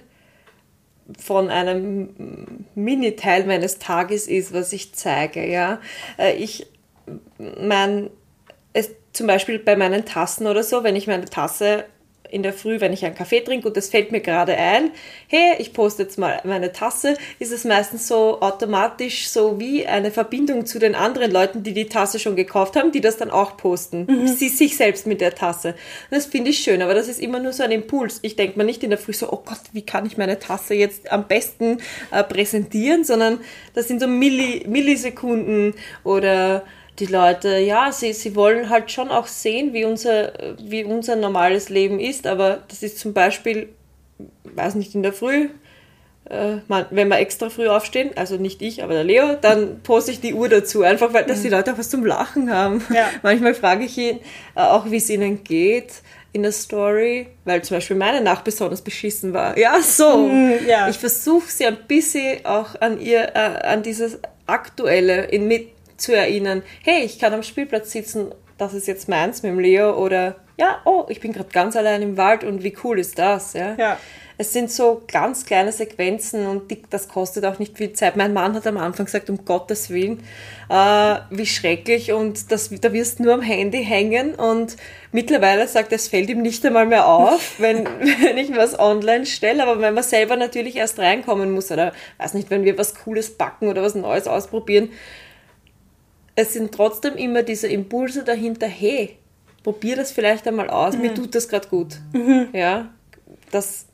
von einem Miniteil meines Tages ist, was ich zeige. Ja? Äh, ich, mein, es, zum Beispiel bei meinen Tassen oder so, wenn ich meine Tasse in der Früh, wenn ich einen Kaffee trinke und das fällt mir gerade ein, hey, ich poste jetzt mal meine Tasse, ist es meistens so automatisch so wie eine Verbindung zu den anderen Leuten, die die Tasse schon gekauft haben, die das dann auch posten. Mhm. Sie sich selbst mit der Tasse. Und das finde ich schön, aber das ist immer nur so ein Impuls. Ich denke mir nicht in der Früh so, oh Gott, wie kann ich meine Tasse jetzt am besten äh, präsentieren, sondern das sind so Milli Millisekunden oder die Leute, ja, sie, sie wollen halt schon auch sehen, wie unser, wie unser normales Leben ist, aber das ist zum Beispiel, weiß nicht, in der Früh, äh, man, wenn wir extra früh aufstehen, also nicht ich, aber der Leo, dann poste ich die Uhr dazu, einfach weil, dass die mhm. Leute auch was zum Lachen haben. Ja. Manchmal frage ich ihn äh, auch, wie es ihnen geht in der Story, weil zum Beispiel meine Nacht besonders beschissen war. Ja, so. Mhm, ja. Ich versuche sie ein bisschen auch an ihr, äh, an dieses Aktuelle in, mit zu erinnern, hey, ich kann am Spielplatz sitzen, das ist jetzt meins mit dem Leo oder ja, oh, ich bin gerade ganz allein im Wald und wie cool ist das, ja. ja. es sind so ganz kleine Sequenzen und die, das kostet auch nicht viel Zeit. Mein Mann hat am Anfang gesagt, um Gottes Willen, äh, wie schrecklich und das, da wirst du nur am Handy hängen und mittlerweile sagt er, es fällt ihm nicht einmal mehr auf, wenn, wenn ich was online stelle, aber wenn man selber natürlich erst reinkommen muss oder weiß nicht, wenn wir was Cooles backen oder was Neues ausprobieren, es sind trotzdem immer diese Impulse dahinter, hey, probier das vielleicht einmal aus, mhm. mir tut das gerade gut. Mhm. Ja, das,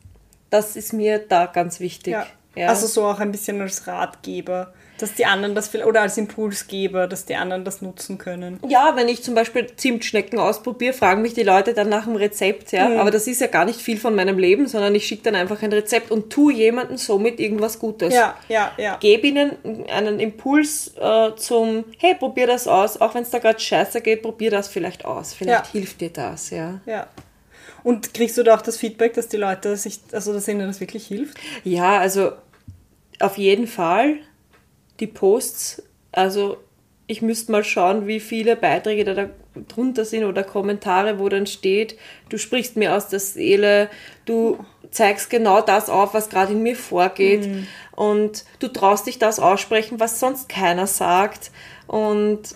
das ist mir da ganz wichtig. Ja. Ja. Also so auch ein bisschen als Ratgeber dass die anderen das oder als Impulsgeber, dass die anderen das nutzen können. Ja, wenn ich zum Beispiel Zimtschnecken ausprobiere, fragen mich die Leute dann nach dem Rezept, ja. Mhm. Aber das ist ja gar nicht viel von meinem Leben, sondern ich schicke dann einfach ein Rezept und tue jemandem somit irgendwas Gutes. Ja, ja, ja. Gebe ihnen einen Impuls äh, zum, hey, probier das aus, auch wenn es da gerade scheiße geht, probier das vielleicht aus. Vielleicht ja. hilft dir das, ja. Ja. Und kriegst du da auch das Feedback, dass die Leute sich, also dass ihnen das wirklich hilft? Ja, also auf jeden Fall die Posts, also ich müsste mal schauen, wie viele Beiträge da, drunter sind oder Kommentare, wo dann steht, du sprichst mir aus der Seele, du zeigst genau das auf, was gerade in mir vorgeht mhm. und du traust dich das aussprechen, was sonst keiner sagt und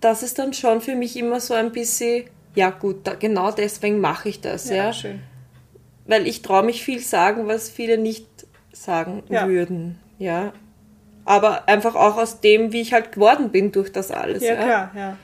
das ist dann schon für mich immer so ein bisschen, ja gut, da, genau deswegen mache ich das, ja. ja. Schön. Weil ich traue mich viel sagen, was viele nicht sagen ja. würden, ja aber einfach auch aus dem, wie ich halt geworden bin durch das alles. Ja, ja. klar, ja.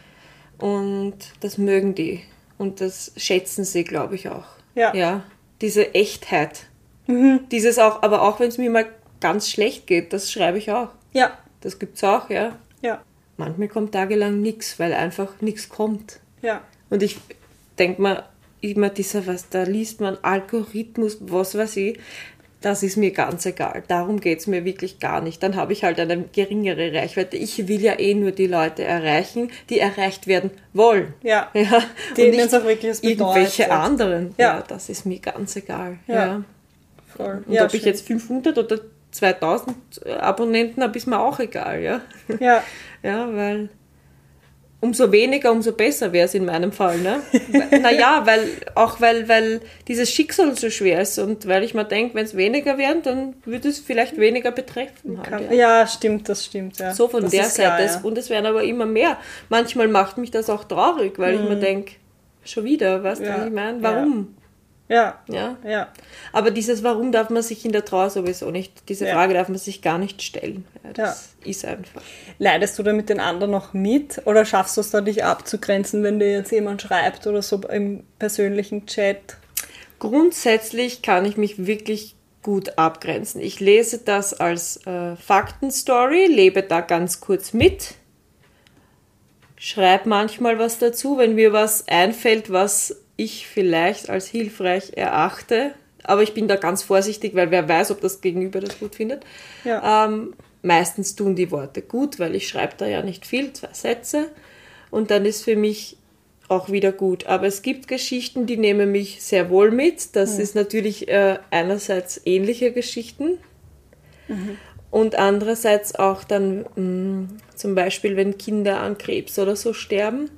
Und das mögen die. Und das schätzen sie, glaube ich, auch. Ja. Ja. Diese Echtheit. Mhm. Dieses auch, aber auch wenn es mir mal ganz schlecht geht, das schreibe ich auch. Ja. Das gibt's auch, ja. Ja. Manchmal kommt tagelang nichts, weil einfach nichts kommt. Ja. Und ich denke mal, immer dieser, was, da liest man Algorithmus, was weiß ich das ist mir ganz egal. Darum geht es mir wirklich gar nicht. Dann habe ich halt eine geringere Reichweite. Ich will ja eh nur die Leute erreichen, die erreicht werden wollen. Ja. ja. Denen es auch wirklich was bedeutet. Irgendwelche anderen. Ja. ja. das ist mir ganz egal. Ja. ja. Voll. Und ja, ob schön. ich jetzt 500 oder 2000 Abonnenten habe, ist mir auch egal. Ja. Ja. ja, weil umso weniger, umso besser wäre es in meinem Fall. Ne? naja, weil, auch weil, weil dieses Schicksal so schwer ist und weil ich mir denke, wenn es weniger wären, dann würde es vielleicht weniger betreffen. Halt, ja. ja. stimmt, das stimmt. Ja. So von das der Seite. Klar, ja. Und es werden aber immer mehr. Manchmal macht mich das auch traurig, weil mhm. ich mir denke, schon wieder, weißt du, was ich meine? Warum? Ja. ja. Ja. Aber dieses Warum darf man sich in der Trauer sowieso nicht, diese ja. Frage darf man sich gar nicht stellen. Ja, das ja. ist einfach. Leidest du da mit den anderen noch mit oder schaffst du es da, dich abzugrenzen, wenn dir jetzt jemand schreibt oder so im persönlichen Chat? Grundsätzlich kann ich mich wirklich gut abgrenzen. Ich lese das als äh, Faktenstory, lebe da ganz kurz mit, schreibe manchmal was dazu, wenn mir was einfällt, was ich vielleicht als hilfreich erachte. Aber ich bin da ganz vorsichtig, weil wer weiß, ob das Gegenüber das gut findet. Ja. Ähm, meistens tun die Worte gut, weil ich schreibe da ja nicht viel, zwei Sätze. Und dann ist für mich auch wieder gut. Aber es gibt Geschichten, die nehmen mich sehr wohl mit. Das mhm. ist natürlich äh, einerseits ähnliche Geschichten. Mhm. Und andererseits auch dann mh, mm, zum Beispiel, wenn Kinder an Krebs oder so sterben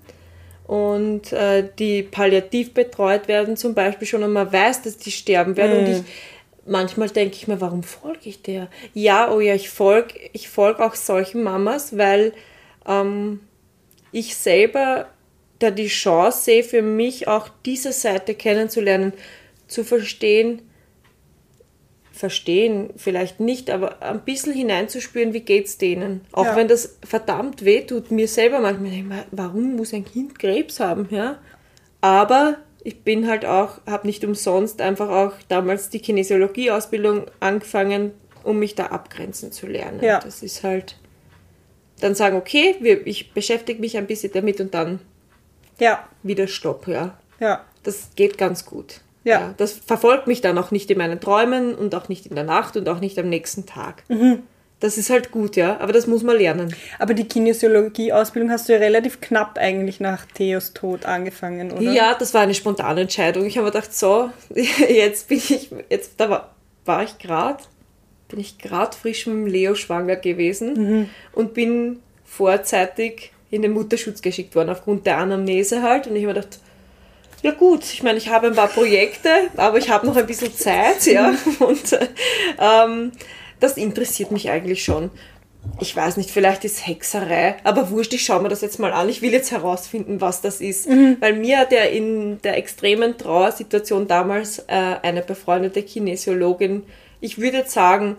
und äh, die palliativ betreut werden zum Beispiel schon und man weiß, dass die sterben werden. Mhm. Und ich manchmal denke ich mir, warum folge ich der? Ja, oh ja, ich folge ich folg auch solchen Mamas, weil ähm, ich selber da die Chance sehe, für mich auch diese Seite kennenzulernen, zu verstehen, verstehen, vielleicht nicht, aber ein bisschen hineinzuspüren, wie geht es denen. Auch ja. wenn das verdammt weh tut, mir selber manchmal denke warum muss ein Kind Krebs haben, ja? Aber ich bin halt auch, habe nicht umsonst einfach auch damals die Kinesiologie-Ausbildung angefangen, um mich da abgrenzen zu lernen. Ja. Das ist halt dann sagen, okay, wir, ich beschäftige mich ein bisschen damit und dann ja. wieder Stopp, ja. Ja. Das geht ganz gut. Ja. ja. Das verfolgt mich dann auch nicht in meinen Träumen und auch nicht in der Nacht und auch nicht am nächsten Tag. Mhm. Das ist halt gut, ja, aber das muss man lernen. Aber die Kinesiologie-Ausbildung hast du ja relativ knapp eigentlich nach Theos Tod angefangen, oder? Ja, das war eine spontane Entscheidung. Ich habe mir gedacht, so, jetzt bin ich, jetzt, da war, war ich gerade, bin ich gerade frisch mit dem Leo schwanger gewesen mhm. und bin vorzeitig in den Mutterschutz geschickt worden, aufgrund der Anamnese halt. Und ich habe mir gedacht, Ja gut, ich meine, ich habe ein paar Projekte, aber ich habe noch ein bisschen Zeit, ja. Und äh, ähm, das interessiert mich eigentlich schon. Ich weiß nicht, vielleicht ist Hexerei, aber wurscht, ich schaue mir das jetzt mal an. Ich will jetzt herausfinden, was das ist. Weil mir hat ja in der extremen Trauersituation damals äh, eine befreundete Kinesiologin, ich würde jetzt sagen,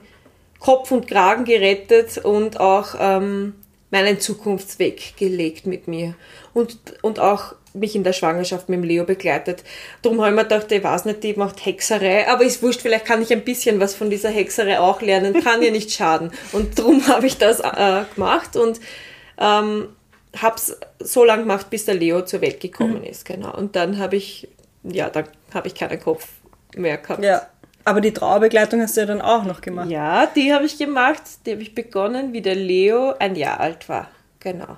Kopf und Kragen gerettet und auch ähm, meinen Zukunftsweg gelegt mit mir. Und, und auch mich in der Schwangerschaft mit dem Leo begleitet. Darum habe ich mir gedacht, ich weiß nicht, die macht Hexerei, aber ist wurscht, vielleicht kann ich ein bisschen was von dieser Hexerei auch lernen, kann ihr nicht schaden. Und darum habe ich das äh, gemacht und ähm, habe es so lange gemacht, bis der Leo zur Welt gekommen ist, genau. Und dann habe ich, ja, dann habe ich keinen Kopf mehr gehabt. Ja. Aber die Trauerbegleitung hast du ja dann auch noch gemacht. Ja, die habe ich gemacht, die habe ich begonnen, wie der Leo ein Jahr alt war. Genau.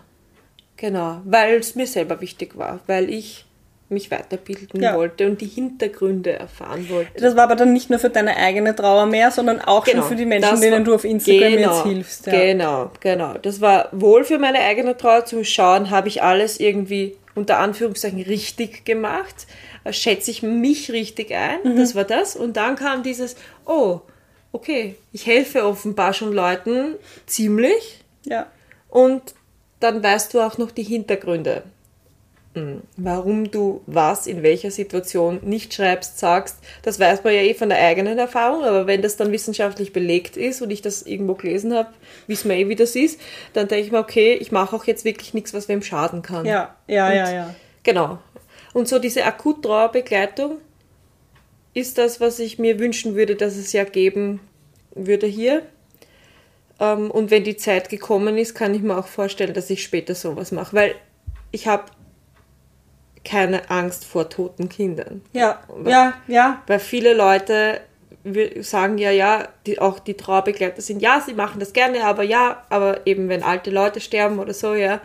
Genau, weil es mir selber wichtig war, weil ich mich weiterbilden Ja. wollte und die Hintergründe erfahren wollte. Das war aber dann nicht nur für deine eigene Trauer mehr, sondern auch schon für die Menschen, denen war- du auf Instagram genau, jetzt hilfst. Ja. Genau, genau. Das war wohl für meine eigene Trauer zum Schauen, habe ich alles irgendwie unter Anführungszeichen richtig gemacht, Äh, schätze ich mich richtig ein, Mhm. das war das. Und dann kam dieses, oh, okay, ich helfe offenbar schon Leuten ziemlich ja. und dann weißt du auch noch die Hintergründe. Hm, Warum du was in welcher Situation nicht schreibst, sagst, das weiß man ja eh von der eigenen Erfahrung, aber wenn das dann wissenschaftlich belegt ist und ich das irgendwo gelesen habe, wissen wir eh, wie das ist, dann denke ich mir, okay, ich mache auch jetzt wirklich nichts, was wem schaden kann. Ja, ja, Und- ja, ja. Genau. Und so diese Akuttrauerbegleitung ist das, was ich mir wünschen würde, dass es ja geben würde hier. Ähm, und wenn die Zeit gekommen ist, kann ich mir auch vorstellen, dass ich später sowas mache, weil ich habe keine Angst vor toten Kindern. Ja, ja, ja. Weil viele Leute sagen ja, ja, die, auch die Trauerbegleiter sind, ja, sie machen das gerne, aber ja, aber eben wenn alte Leute sterben oder so, ja.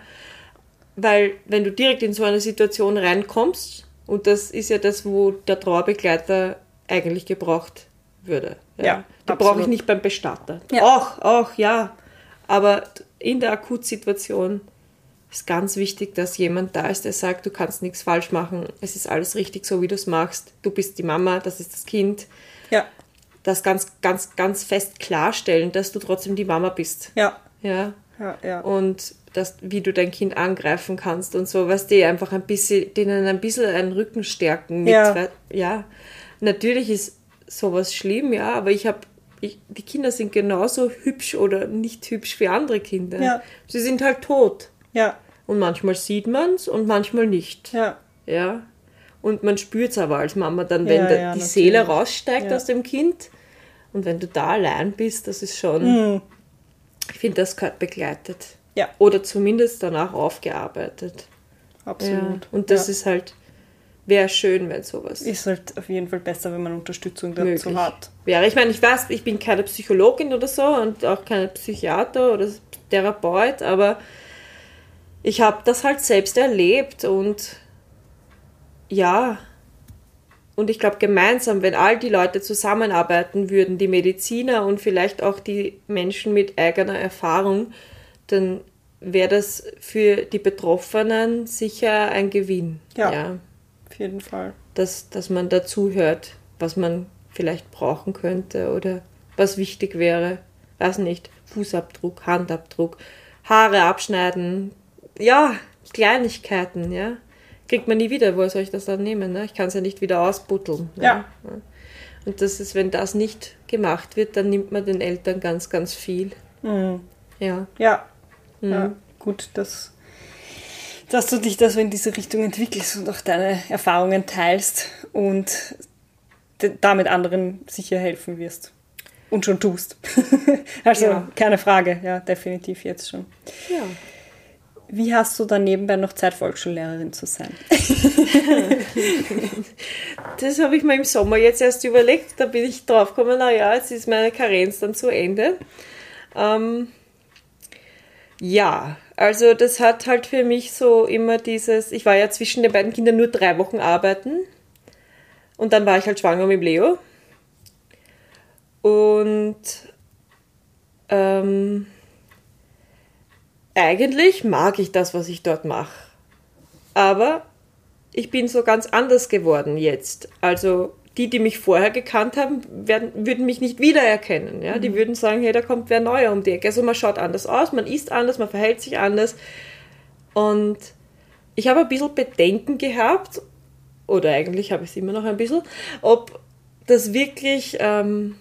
Weil wenn du direkt in so eine Situation reinkommst, und das ist ja das, wo der Trauerbegleiter eigentlich gebraucht würde. Ja, Da brauche ich nicht beim Bestatter. Ja. Auch, auch, ja. Aber in der Akutsituation ist ganz wichtig, dass jemand da ist, der sagt, du kannst nichts falsch machen, es ist alles richtig so, wie du es machst. Du bist die Mama, das ist das Kind. Ja, Das ganz, ganz, ganz fest klarstellen, dass du trotzdem die Mama bist. ja, Ja. ja, ja. Und dass, wie du dein Kind angreifen kannst und so, was die einfach ein bisschen, denen ein bisschen einen Rücken stärken. Mit Ja. ja. Natürlich ist sowas schlimm, ja, aber ich habe, ich, die Kinder sind genauso hübsch oder nicht hübsch wie andere Kinder. Ja. Sie sind halt tot. Ja, Und manchmal sieht man es und manchmal nicht. ja. Ja. Und man spürt es aber als Mama dann, Ja, wenn da ja, die natürlich. Seele raussteigt Ja. aus dem Kind. Und wenn du da allein bist, das ist schon, Mhm. ich finde, das gehört begleitet. Ja. Oder zumindest danach aufgearbeitet. Ja. Absolut. Und das ja. ist halt, wäre schön, wenn sowas ist halt auf jeden Fall besser, wenn man Unterstützung dazu möglich hat. wäre. Ich meine, ich weiß, ich bin keine Psychologin oder so und auch keine Psychiater oder Therapeut, aber ich habe das halt selbst erlebt und ja, und ich glaube gemeinsam, wenn all die Leute zusammenarbeiten würden, die Mediziner und vielleicht auch die Menschen mit eigener Erfahrung, dann wäre das für die Betroffenen sicher ein Gewinn. Ja. Auf jeden Fall. Dass, dass man dazu hört, was man vielleicht brauchen könnte oder was wichtig wäre. Weiß nicht, Fußabdruck, Handabdruck, Haare abschneiden. Ja, Kleinigkeiten, ja. Kriegt man nie wieder, woher soll ich das dann nehmen? Ne? Ich kann es ja nicht wieder ausbutteln. Ja. Und das ist, wenn das nicht gemacht wird, dann nimmt man den Eltern ganz, ganz viel. Mhm. Ja. Ja. Mhm. ja. Gut, dass, dass du dich da so in diese Richtung entwickelst und auch deine Erfahrungen teilst und damit anderen sicher helfen wirst. Und schon tust. also Ja. keine Frage, ja, definitiv jetzt schon. Ja. Wie hast du dann nebenbei noch Zeit, Volksschullehrerin zu sein? Das habe ich mir im Sommer jetzt erst überlegt. Da bin ich drauf gekommen, naja, jetzt ist meine Karenz dann zu Ende. Ähm, ja, also das hat halt für mich so immer dieses, ich war ja zwischen den beiden Kindern nur drei Wochen arbeiten und dann war ich halt schwanger mit Leo. Und ähm, eigentlich mag ich das, was ich dort mache. Aber ich bin so ganz anders geworden jetzt. Also die, die mich vorher gekannt haben, werden, würden mich nicht wiedererkennen. Ja? Die würden sagen, hey, da kommt wer neuer um die Ecke. Also man schaut anders aus, man isst anders, man verhält sich anders. Und ich habe ein bisschen Bedenken gehabt, oder eigentlich habe ich es immer noch ein bisschen, ob das wirklich, ähm,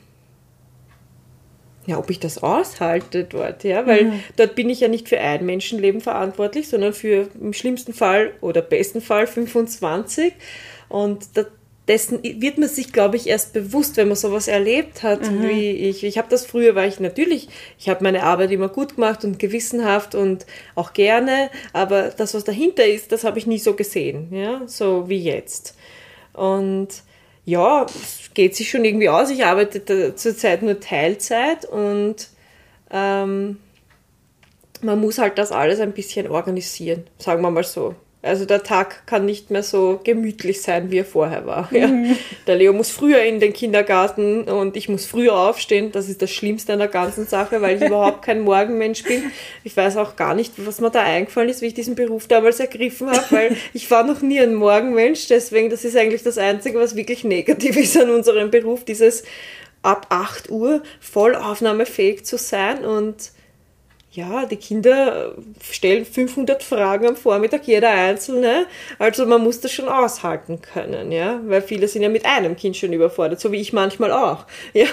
ja, ob ich das aushalte dort, ja, weil mhm. dort bin ich ja nicht für ein Menschenleben verantwortlich, sondern für im schlimmsten Fall oder besten Fall 25. Und da, dessen wird man sich, glaube ich, erst bewusst, wenn man sowas erlebt hat, mhm. wie ich. Ich habe das früher, war ich natürlich, ich habe meine Arbeit immer gut gemacht und gewissenhaft und auch gerne, aber das, was dahinter ist, das habe ich nie so gesehen, ja, so wie jetzt. Und ja, es geht sich schon irgendwie aus. Ich arbeite zurzeit nur Teilzeit und ähm, man muss halt das alles ein bisschen organisieren, sagen wir mal so. Also der Tag kann nicht mehr so gemütlich sein, wie er vorher war. Ja. Mhm. Der Leo muss früher in den Kindergarten und ich muss früher aufstehen. Das ist das Schlimmste an der ganzen Sache, weil ich überhaupt kein Morgenmensch bin. Ich weiß auch gar nicht, was mir da eingefallen ist, wie ich diesen Beruf damals ergriffen habe, weil ich war noch nie ein Morgenmensch. Deswegen, das ist eigentlich das Einzige, was wirklich negativ ist an unserem Beruf, dieses ab 8 Uhr voll aufnahmefähig zu sein und ja, die Kinder stellen 500 Fragen am Vormittag, jeder einzelne. Also man muss das schon aushalten können, ja, weil viele sind ja mit einem Kind schon überfordert, so wie ich manchmal auch. Ja,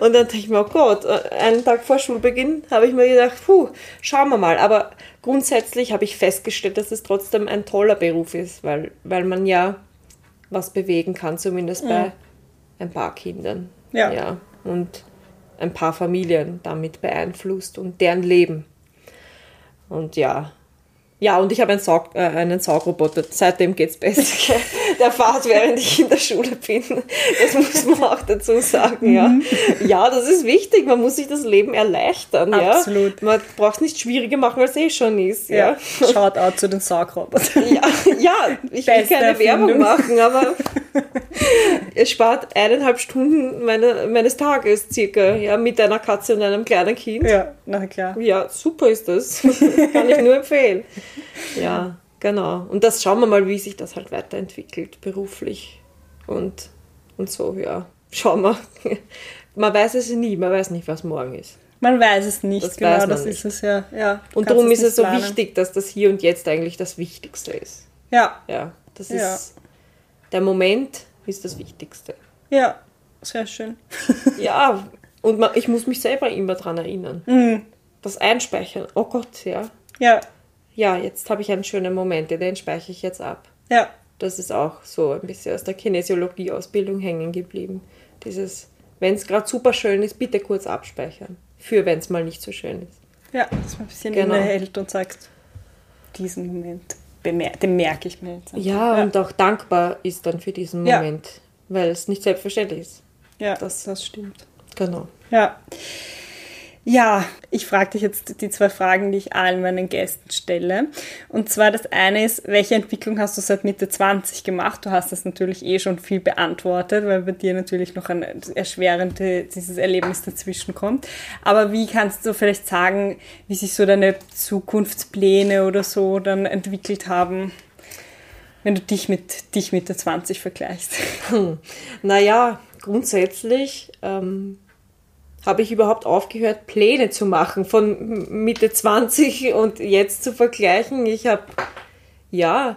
und dann denke ich mir, oh Gott, einen Tag vor Schulbeginn habe ich mir gedacht, puh, schauen wir mal. Aber grundsätzlich habe ich festgestellt, dass es trotzdem ein toller Beruf ist, weil, weil man ja was bewegen kann, zumindest bei mhm. ein paar Kindern. Ja. ja. Und ein paar Familien damit beeinflusst und deren Leben. Und ja, ja, und ich habe einen, Saug, äh, einen Saugroboter. Seitdem geht es besser. Der fährt, während ich in der Schule bin. Das muss man auch dazu sagen, ja. Mhm. Ja, das ist wichtig. Man muss sich das Leben erleichtern, Absolut. ja. Man braucht es nicht schwieriger machen, als es eh schon ist, ja. ja. Schaut auch zu den Saugrobotern. Ja, ja ich will keine Erfindung. Werbung machen, aber es spart eineinhalb Stunden meine, meines Tages circa, ja, mit einer Katze und einem kleinen Kind. Ja, na klar. Ja, super ist das. Kann ich nur empfehlen. Ja, genau. Und das schauen wir mal, wie sich das halt weiterentwickelt, beruflich und, und so, ja. Schauen wir. Man weiß es nie, man weiß nicht, was morgen ist. Man weiß es nicht, das genau, das nicht. ist es ja. ja und darum ist es so planen. wichtig, dass das hier und jetzt eigentlich das Wichtigste ist. Ja. Ja, das ist ja. Der Moment ist das Wichtigste. Ja, sehr schön. ja, und man, ich muss mich selber immer daran erinnern. Mhm. Das Einspeichern. Oh Gott, ja. Ja ja, jetzt habe ich einen schönen Moment, den speichere ich jetzt ab. Ja. Das ist auch so ein bisschen aus der Kinesiologie-Ausbildung hängen geblieben. Dieses, wenn es gerade super schön ist, bitte kurz abspeichern. Für wenn es mal nicht so schön ist. Ja, dass man ein bisschen genau. innehält und sagt, diesen Moment, den merke ich mir jetzt. Ja, ja, und auch dankbar ist dann für diesen Moment, ja. weil es nicht selbstverständlich ist. Ja, das, das stimmt. Genau. Ja. Ja, ich frage dich jetzt die zwei Fragen, die ich allen meinen Gästen stelle. Und zwar das eine ist, welche Entwicklung hast du seit Mitte 20 gemacht? Du hast das natürlich eh schon viel beantwortet, weil bei dir natürlich noch ein erschwerendes dieses Erlebnis dazwischen kommt. Aber wie kannst du vielleicht sagen, wie sich so deine Zukunftspläne oder so dann entwickelt haben? wenn du dich mit dich Mitte 20 vergleichst? Hm. Naja, grundsätzlich ähm, habe ich überhaupt aufgehört, Pläne zu machen von Mitte 20 und jetzt zu vergleichen. Ich habe, ja,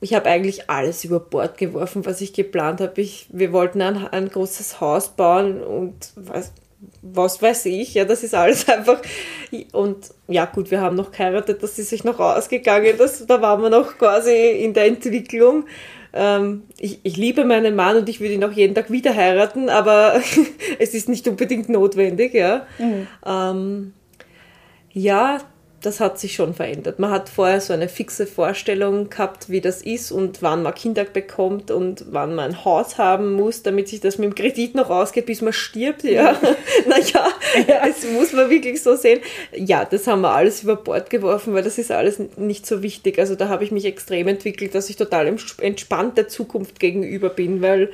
ich habe eigentlich alles über Bord geworfen, was ich geplant habe. Wir wollten ein, ein großes Haus bauen und was, was weiß ich, ja, das ist alles einfach. Und ja, gut, wir haben noch geheiratet, das ist sich noch ausgegangen, das, da waren wir noch quasi in der Entwicklung ähm, ich, ich liebe meinen Mann und ich würde ihn auch jeden Tag wieder heiraten, aber es ist nicht unbedingt notwendig, ja. Mhm. Ähm, ja, das hat sich schon verändert. Man hat vorher so eine fixe Vorstellung gehabt, wie das ist und wann man Kinder bekommt und wann man ein Haus haben muss, damit sich das mit dem Kredit noch ausgeht, bis man stirbt. Ja, naja, ja. das muss man wirklich so sehen. Ja, das haben wir alles über Bord geworfen, weil das ist alles nicht so wichtig. Also da habe ich mich extrem entwickelt, dass ich total entspannt der Zukunft gegenüber bin, weil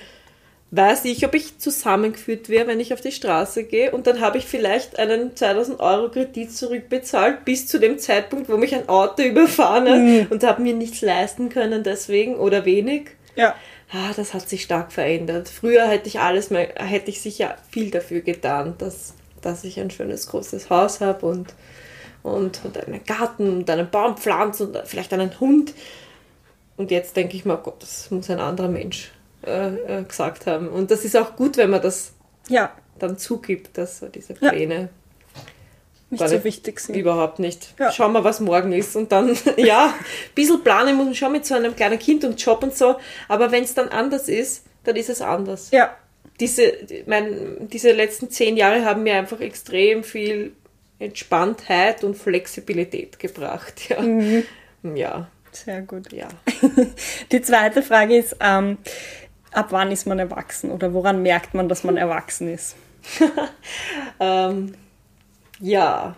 weiß ich, ob ich zusammengeführt wäre, wenn ich auf die Straße gehe und dann habe ich vielleicht einen 2000 Euro Kredit zurückbezahlt bis zu dem Zeitpunkt, wo mich ein Auto überfahren hat mhm. und habe mir nichts leisten können deswegen oder wenig. Ja. Ah, das hat sich stark verändert. Früher hätte ich alles mal, hätte ich sicher viel dafür getan, dass, dass ich ein schönes großes Haus habe und, und, und einen Garten und einen Baum pflanze und vielleicht einen Hund. Und jetzt denke ich mir, oh Gott, das muss ein anderer Mensch äh, äh, gesagt haben. Und das ist auch gut, wenn man das ja. dann zugibt, dass diese Pläne ja. nicht so wichtig sind. Überhaupt nicht. Ja. Schauen wir, was morgen ist. Und dann, ja, ein bisschen planen muss man schon mit so einem kleinen Kind und Job und so. Aber wenn es dann anders ist, dann ist es anders. Ja. Diese, mein, diese letzten zehn Jahre haben mir einfach extrem viel Entspanntheit und Flexibilität gebracht. Ja. Mhm. ja. Sehr gut. Ja. Die zweite Frage ist, ähm, ab wann ist man erwachsen oder woran merkt man, dass man erwachsen ist? ähm, ja.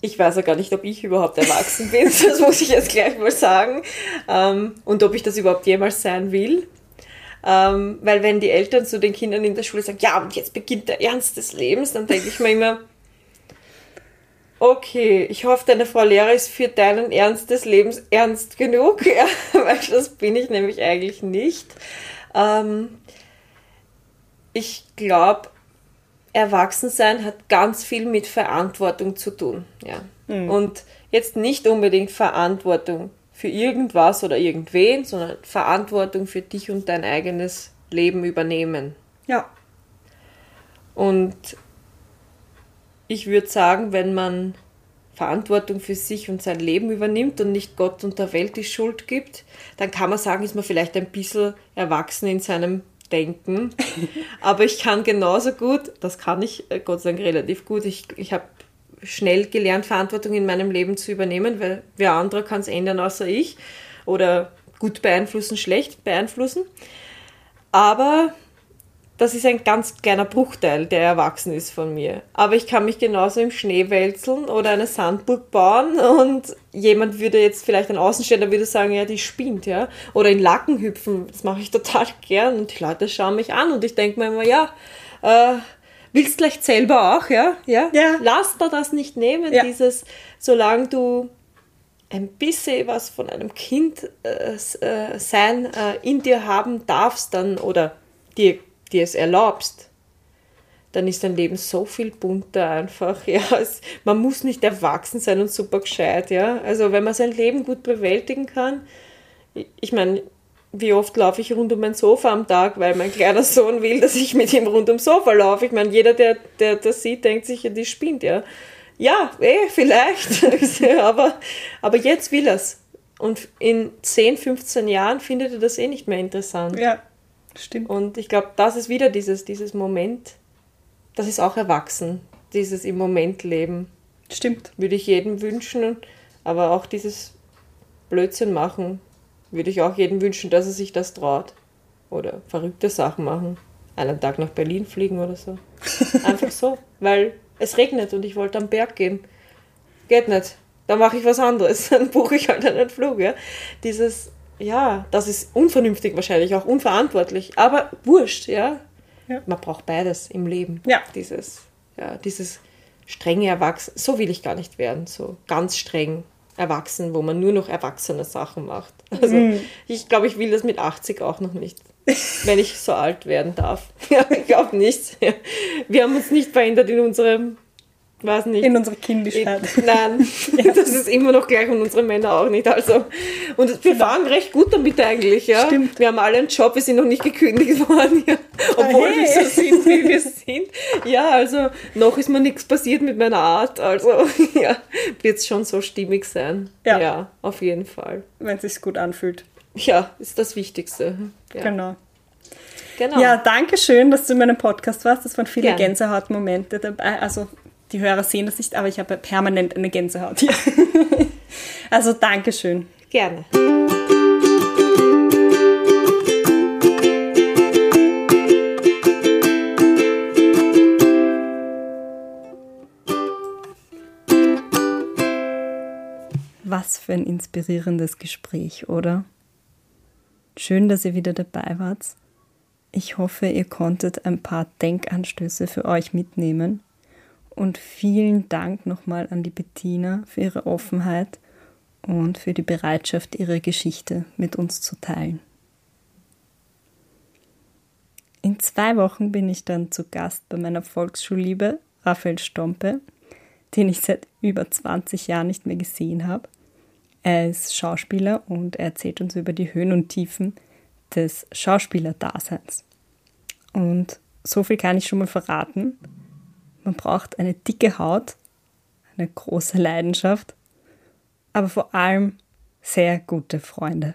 Ich weiß ja gar nicht, ob ich überhaupt erwachsen bin, das muss ich jetzt gleich mal sagen. Ähm, und ob ich das überhaupt jemals sein will. Ähm, weil wenn die Eltern zu den Kindern in der Schule sagen, ja, und jetzt beginnt der Ernst des Lebens, dann denke ich mir immer, Okay, ich hoffe, deine Frau Lehrer ist für deinen Ernst des Lebens ernst genug, ja, weil das bin ich nämlich eigentlich nicht. Ähm, ich glaube, Erwachsensein hat ganz viel mit Verantwortung zu tun, ja. Mhm. Und jetzt nicht unbedingt Verantwortung für irgendwas oder irgendwen, sondern Verantwortung für dich und dein eigenes Leben übernehmen. Ja. Und ich würde sagen, wenn man Verantwortung für sich und sein Leben übernimmt und nicht Gott und der Welt die Schuld gibt, dann kann man sagen, ist man vielleicht ein bisschen erwachsen in seinem Denken. Aber ich kann genauso gut, das kann ich äh, Gott sei Dank relativ gut, ich, ich habe schnell gelernt, Verantwortung in meinem Leben zu übernehmen, weil wer andere kann es ändern außer ich oder gut beeinflussen, schlecht beeinflussen. Aber das ist ein ganz kleiner Bruchteil, der erwachsen ist von mir. Aber ich kann mich genauso im Schnee wälzeln oder eine Sandburg bauen und jemand würde jetzt vielleicht ein Außenstehender würde sagen, ja, die spinnt, ja. Oder in Lacken hüpfen, das mache ich total gern und die Leute schauen mich an und ich denke mir immer, ja, äh, willst vielleicht selber auch, ja? Ja. ja. Lass da das nicht nehmen, ja. dieses, solange du ein bisschen was von einem Kind äh, äh sein äh, in dir haben darfst, dann oder dir dir es erlaubst, dann ist dein Leben so viel bunter einfach. Ja, es, man muss nicht erwachsen sein und super gescheit. Ja, also wenn man sein Leben gut bewältigen kann, ich meine, wie oft laufe ich rund um mein Sofa am Tag, weil mein kleiner Sohn will, dass ich mit ihm rund ums Sofa laufe. Ich meine, jeder, der, der das sieht, denkt sich, ja, die spinnt, ja. Ja, eh, vielleicht. aber, aber jetzt will er es. Und in 10, 15 Jahren findet er das eh nicht mehr interessant. Ja. Stimmt. Und ich glaube, das ist wieder dieses, dieses Moment, das ist auch erwachsen, dieses im Moment leben. Stimmt. Würde ich jedem wünschen, aber auch dieses Blödsinn machen, würde ich auch jedem wünschen, dass er sich das traut. Oder verrückte Sachen machen. Einen Tag nach Berlin fliegen oder so. Einfach so, weil es regnet und ich wollte am Berg gehen. Geht nicht. Dann mache ich was anderes. Dann buche ich halt einen Flug. Ja? Dieses ja, das ist unvernünftig wahrscheinlich, auch unverantwortlich, aber wurscht, ja. ja. Man braucht beides im Leben. Ja. Dieses, ja, dieses strenge Erwachsen, so will ich gar nicht werden, so ganz streng erwachsen, wo man nur noch erwachsene Sachen macht. Also mhm. ich glaube, ich will das mit 80 auch noch nicht, wenn ich so alt werden darf. Ja, ich glaube nicht. Wir haben uns nicht verändert in unserem Weiß nicht. In unserer Kindischkeit. Nein, ja. das ist immer noch gleich und unsere Männer auch nicht. Also. Und wir genau. fahren recht gut damit eigentlich, ja. Stimmt. Wir haben alle einen Job, wir sind noch nicht gekündigt worden, ja. Obwohl hey. wir so sind, wie wir sind. Ja, also noch ist mir nichts passiert mit meiner Art. Also ja, wird es schon so stimmig sein. Ja. ja auf jeden Fall. Wenn es sich gut anfühlt. Ja, ist das Wichtigste. Ja. Genau. Genau. Ja, danke schön, dass du in meinem Podcast warst. Das waren viele Gänsehautmomente dabei. Also die Hörer sehen das nicht, aber ich habe permanent eine Gänsehaut hier. also Dankeschön. Gerne. Was für ein inspirierendes Gespräch, oder? Schön, dass ihr wieder dabei wart. Ich hoffe, ihr konntet ein paar Denkanstöße für euch mitnehmen. Und vielen Dank nochmal an die Bettina für ihre Offenheit und für die Bereitschaft, ihre Geschichte mit uns zu teilen. In zwei Wochen bin ich dann zu Gast bei meiner Volksschulliebe Raphael Stompe, den ich seit über 20 Jahren nicht mehr gesehen habe. Er ist Schauspieler und er erzählt uns über die Höhen und Tiefen des Schauspielerdaseins. Und so viel kann ich schon mal verraten. Man braucht eine dicke Haut, eine große Leidenschaft, aber vor allem sehr gute Freunde.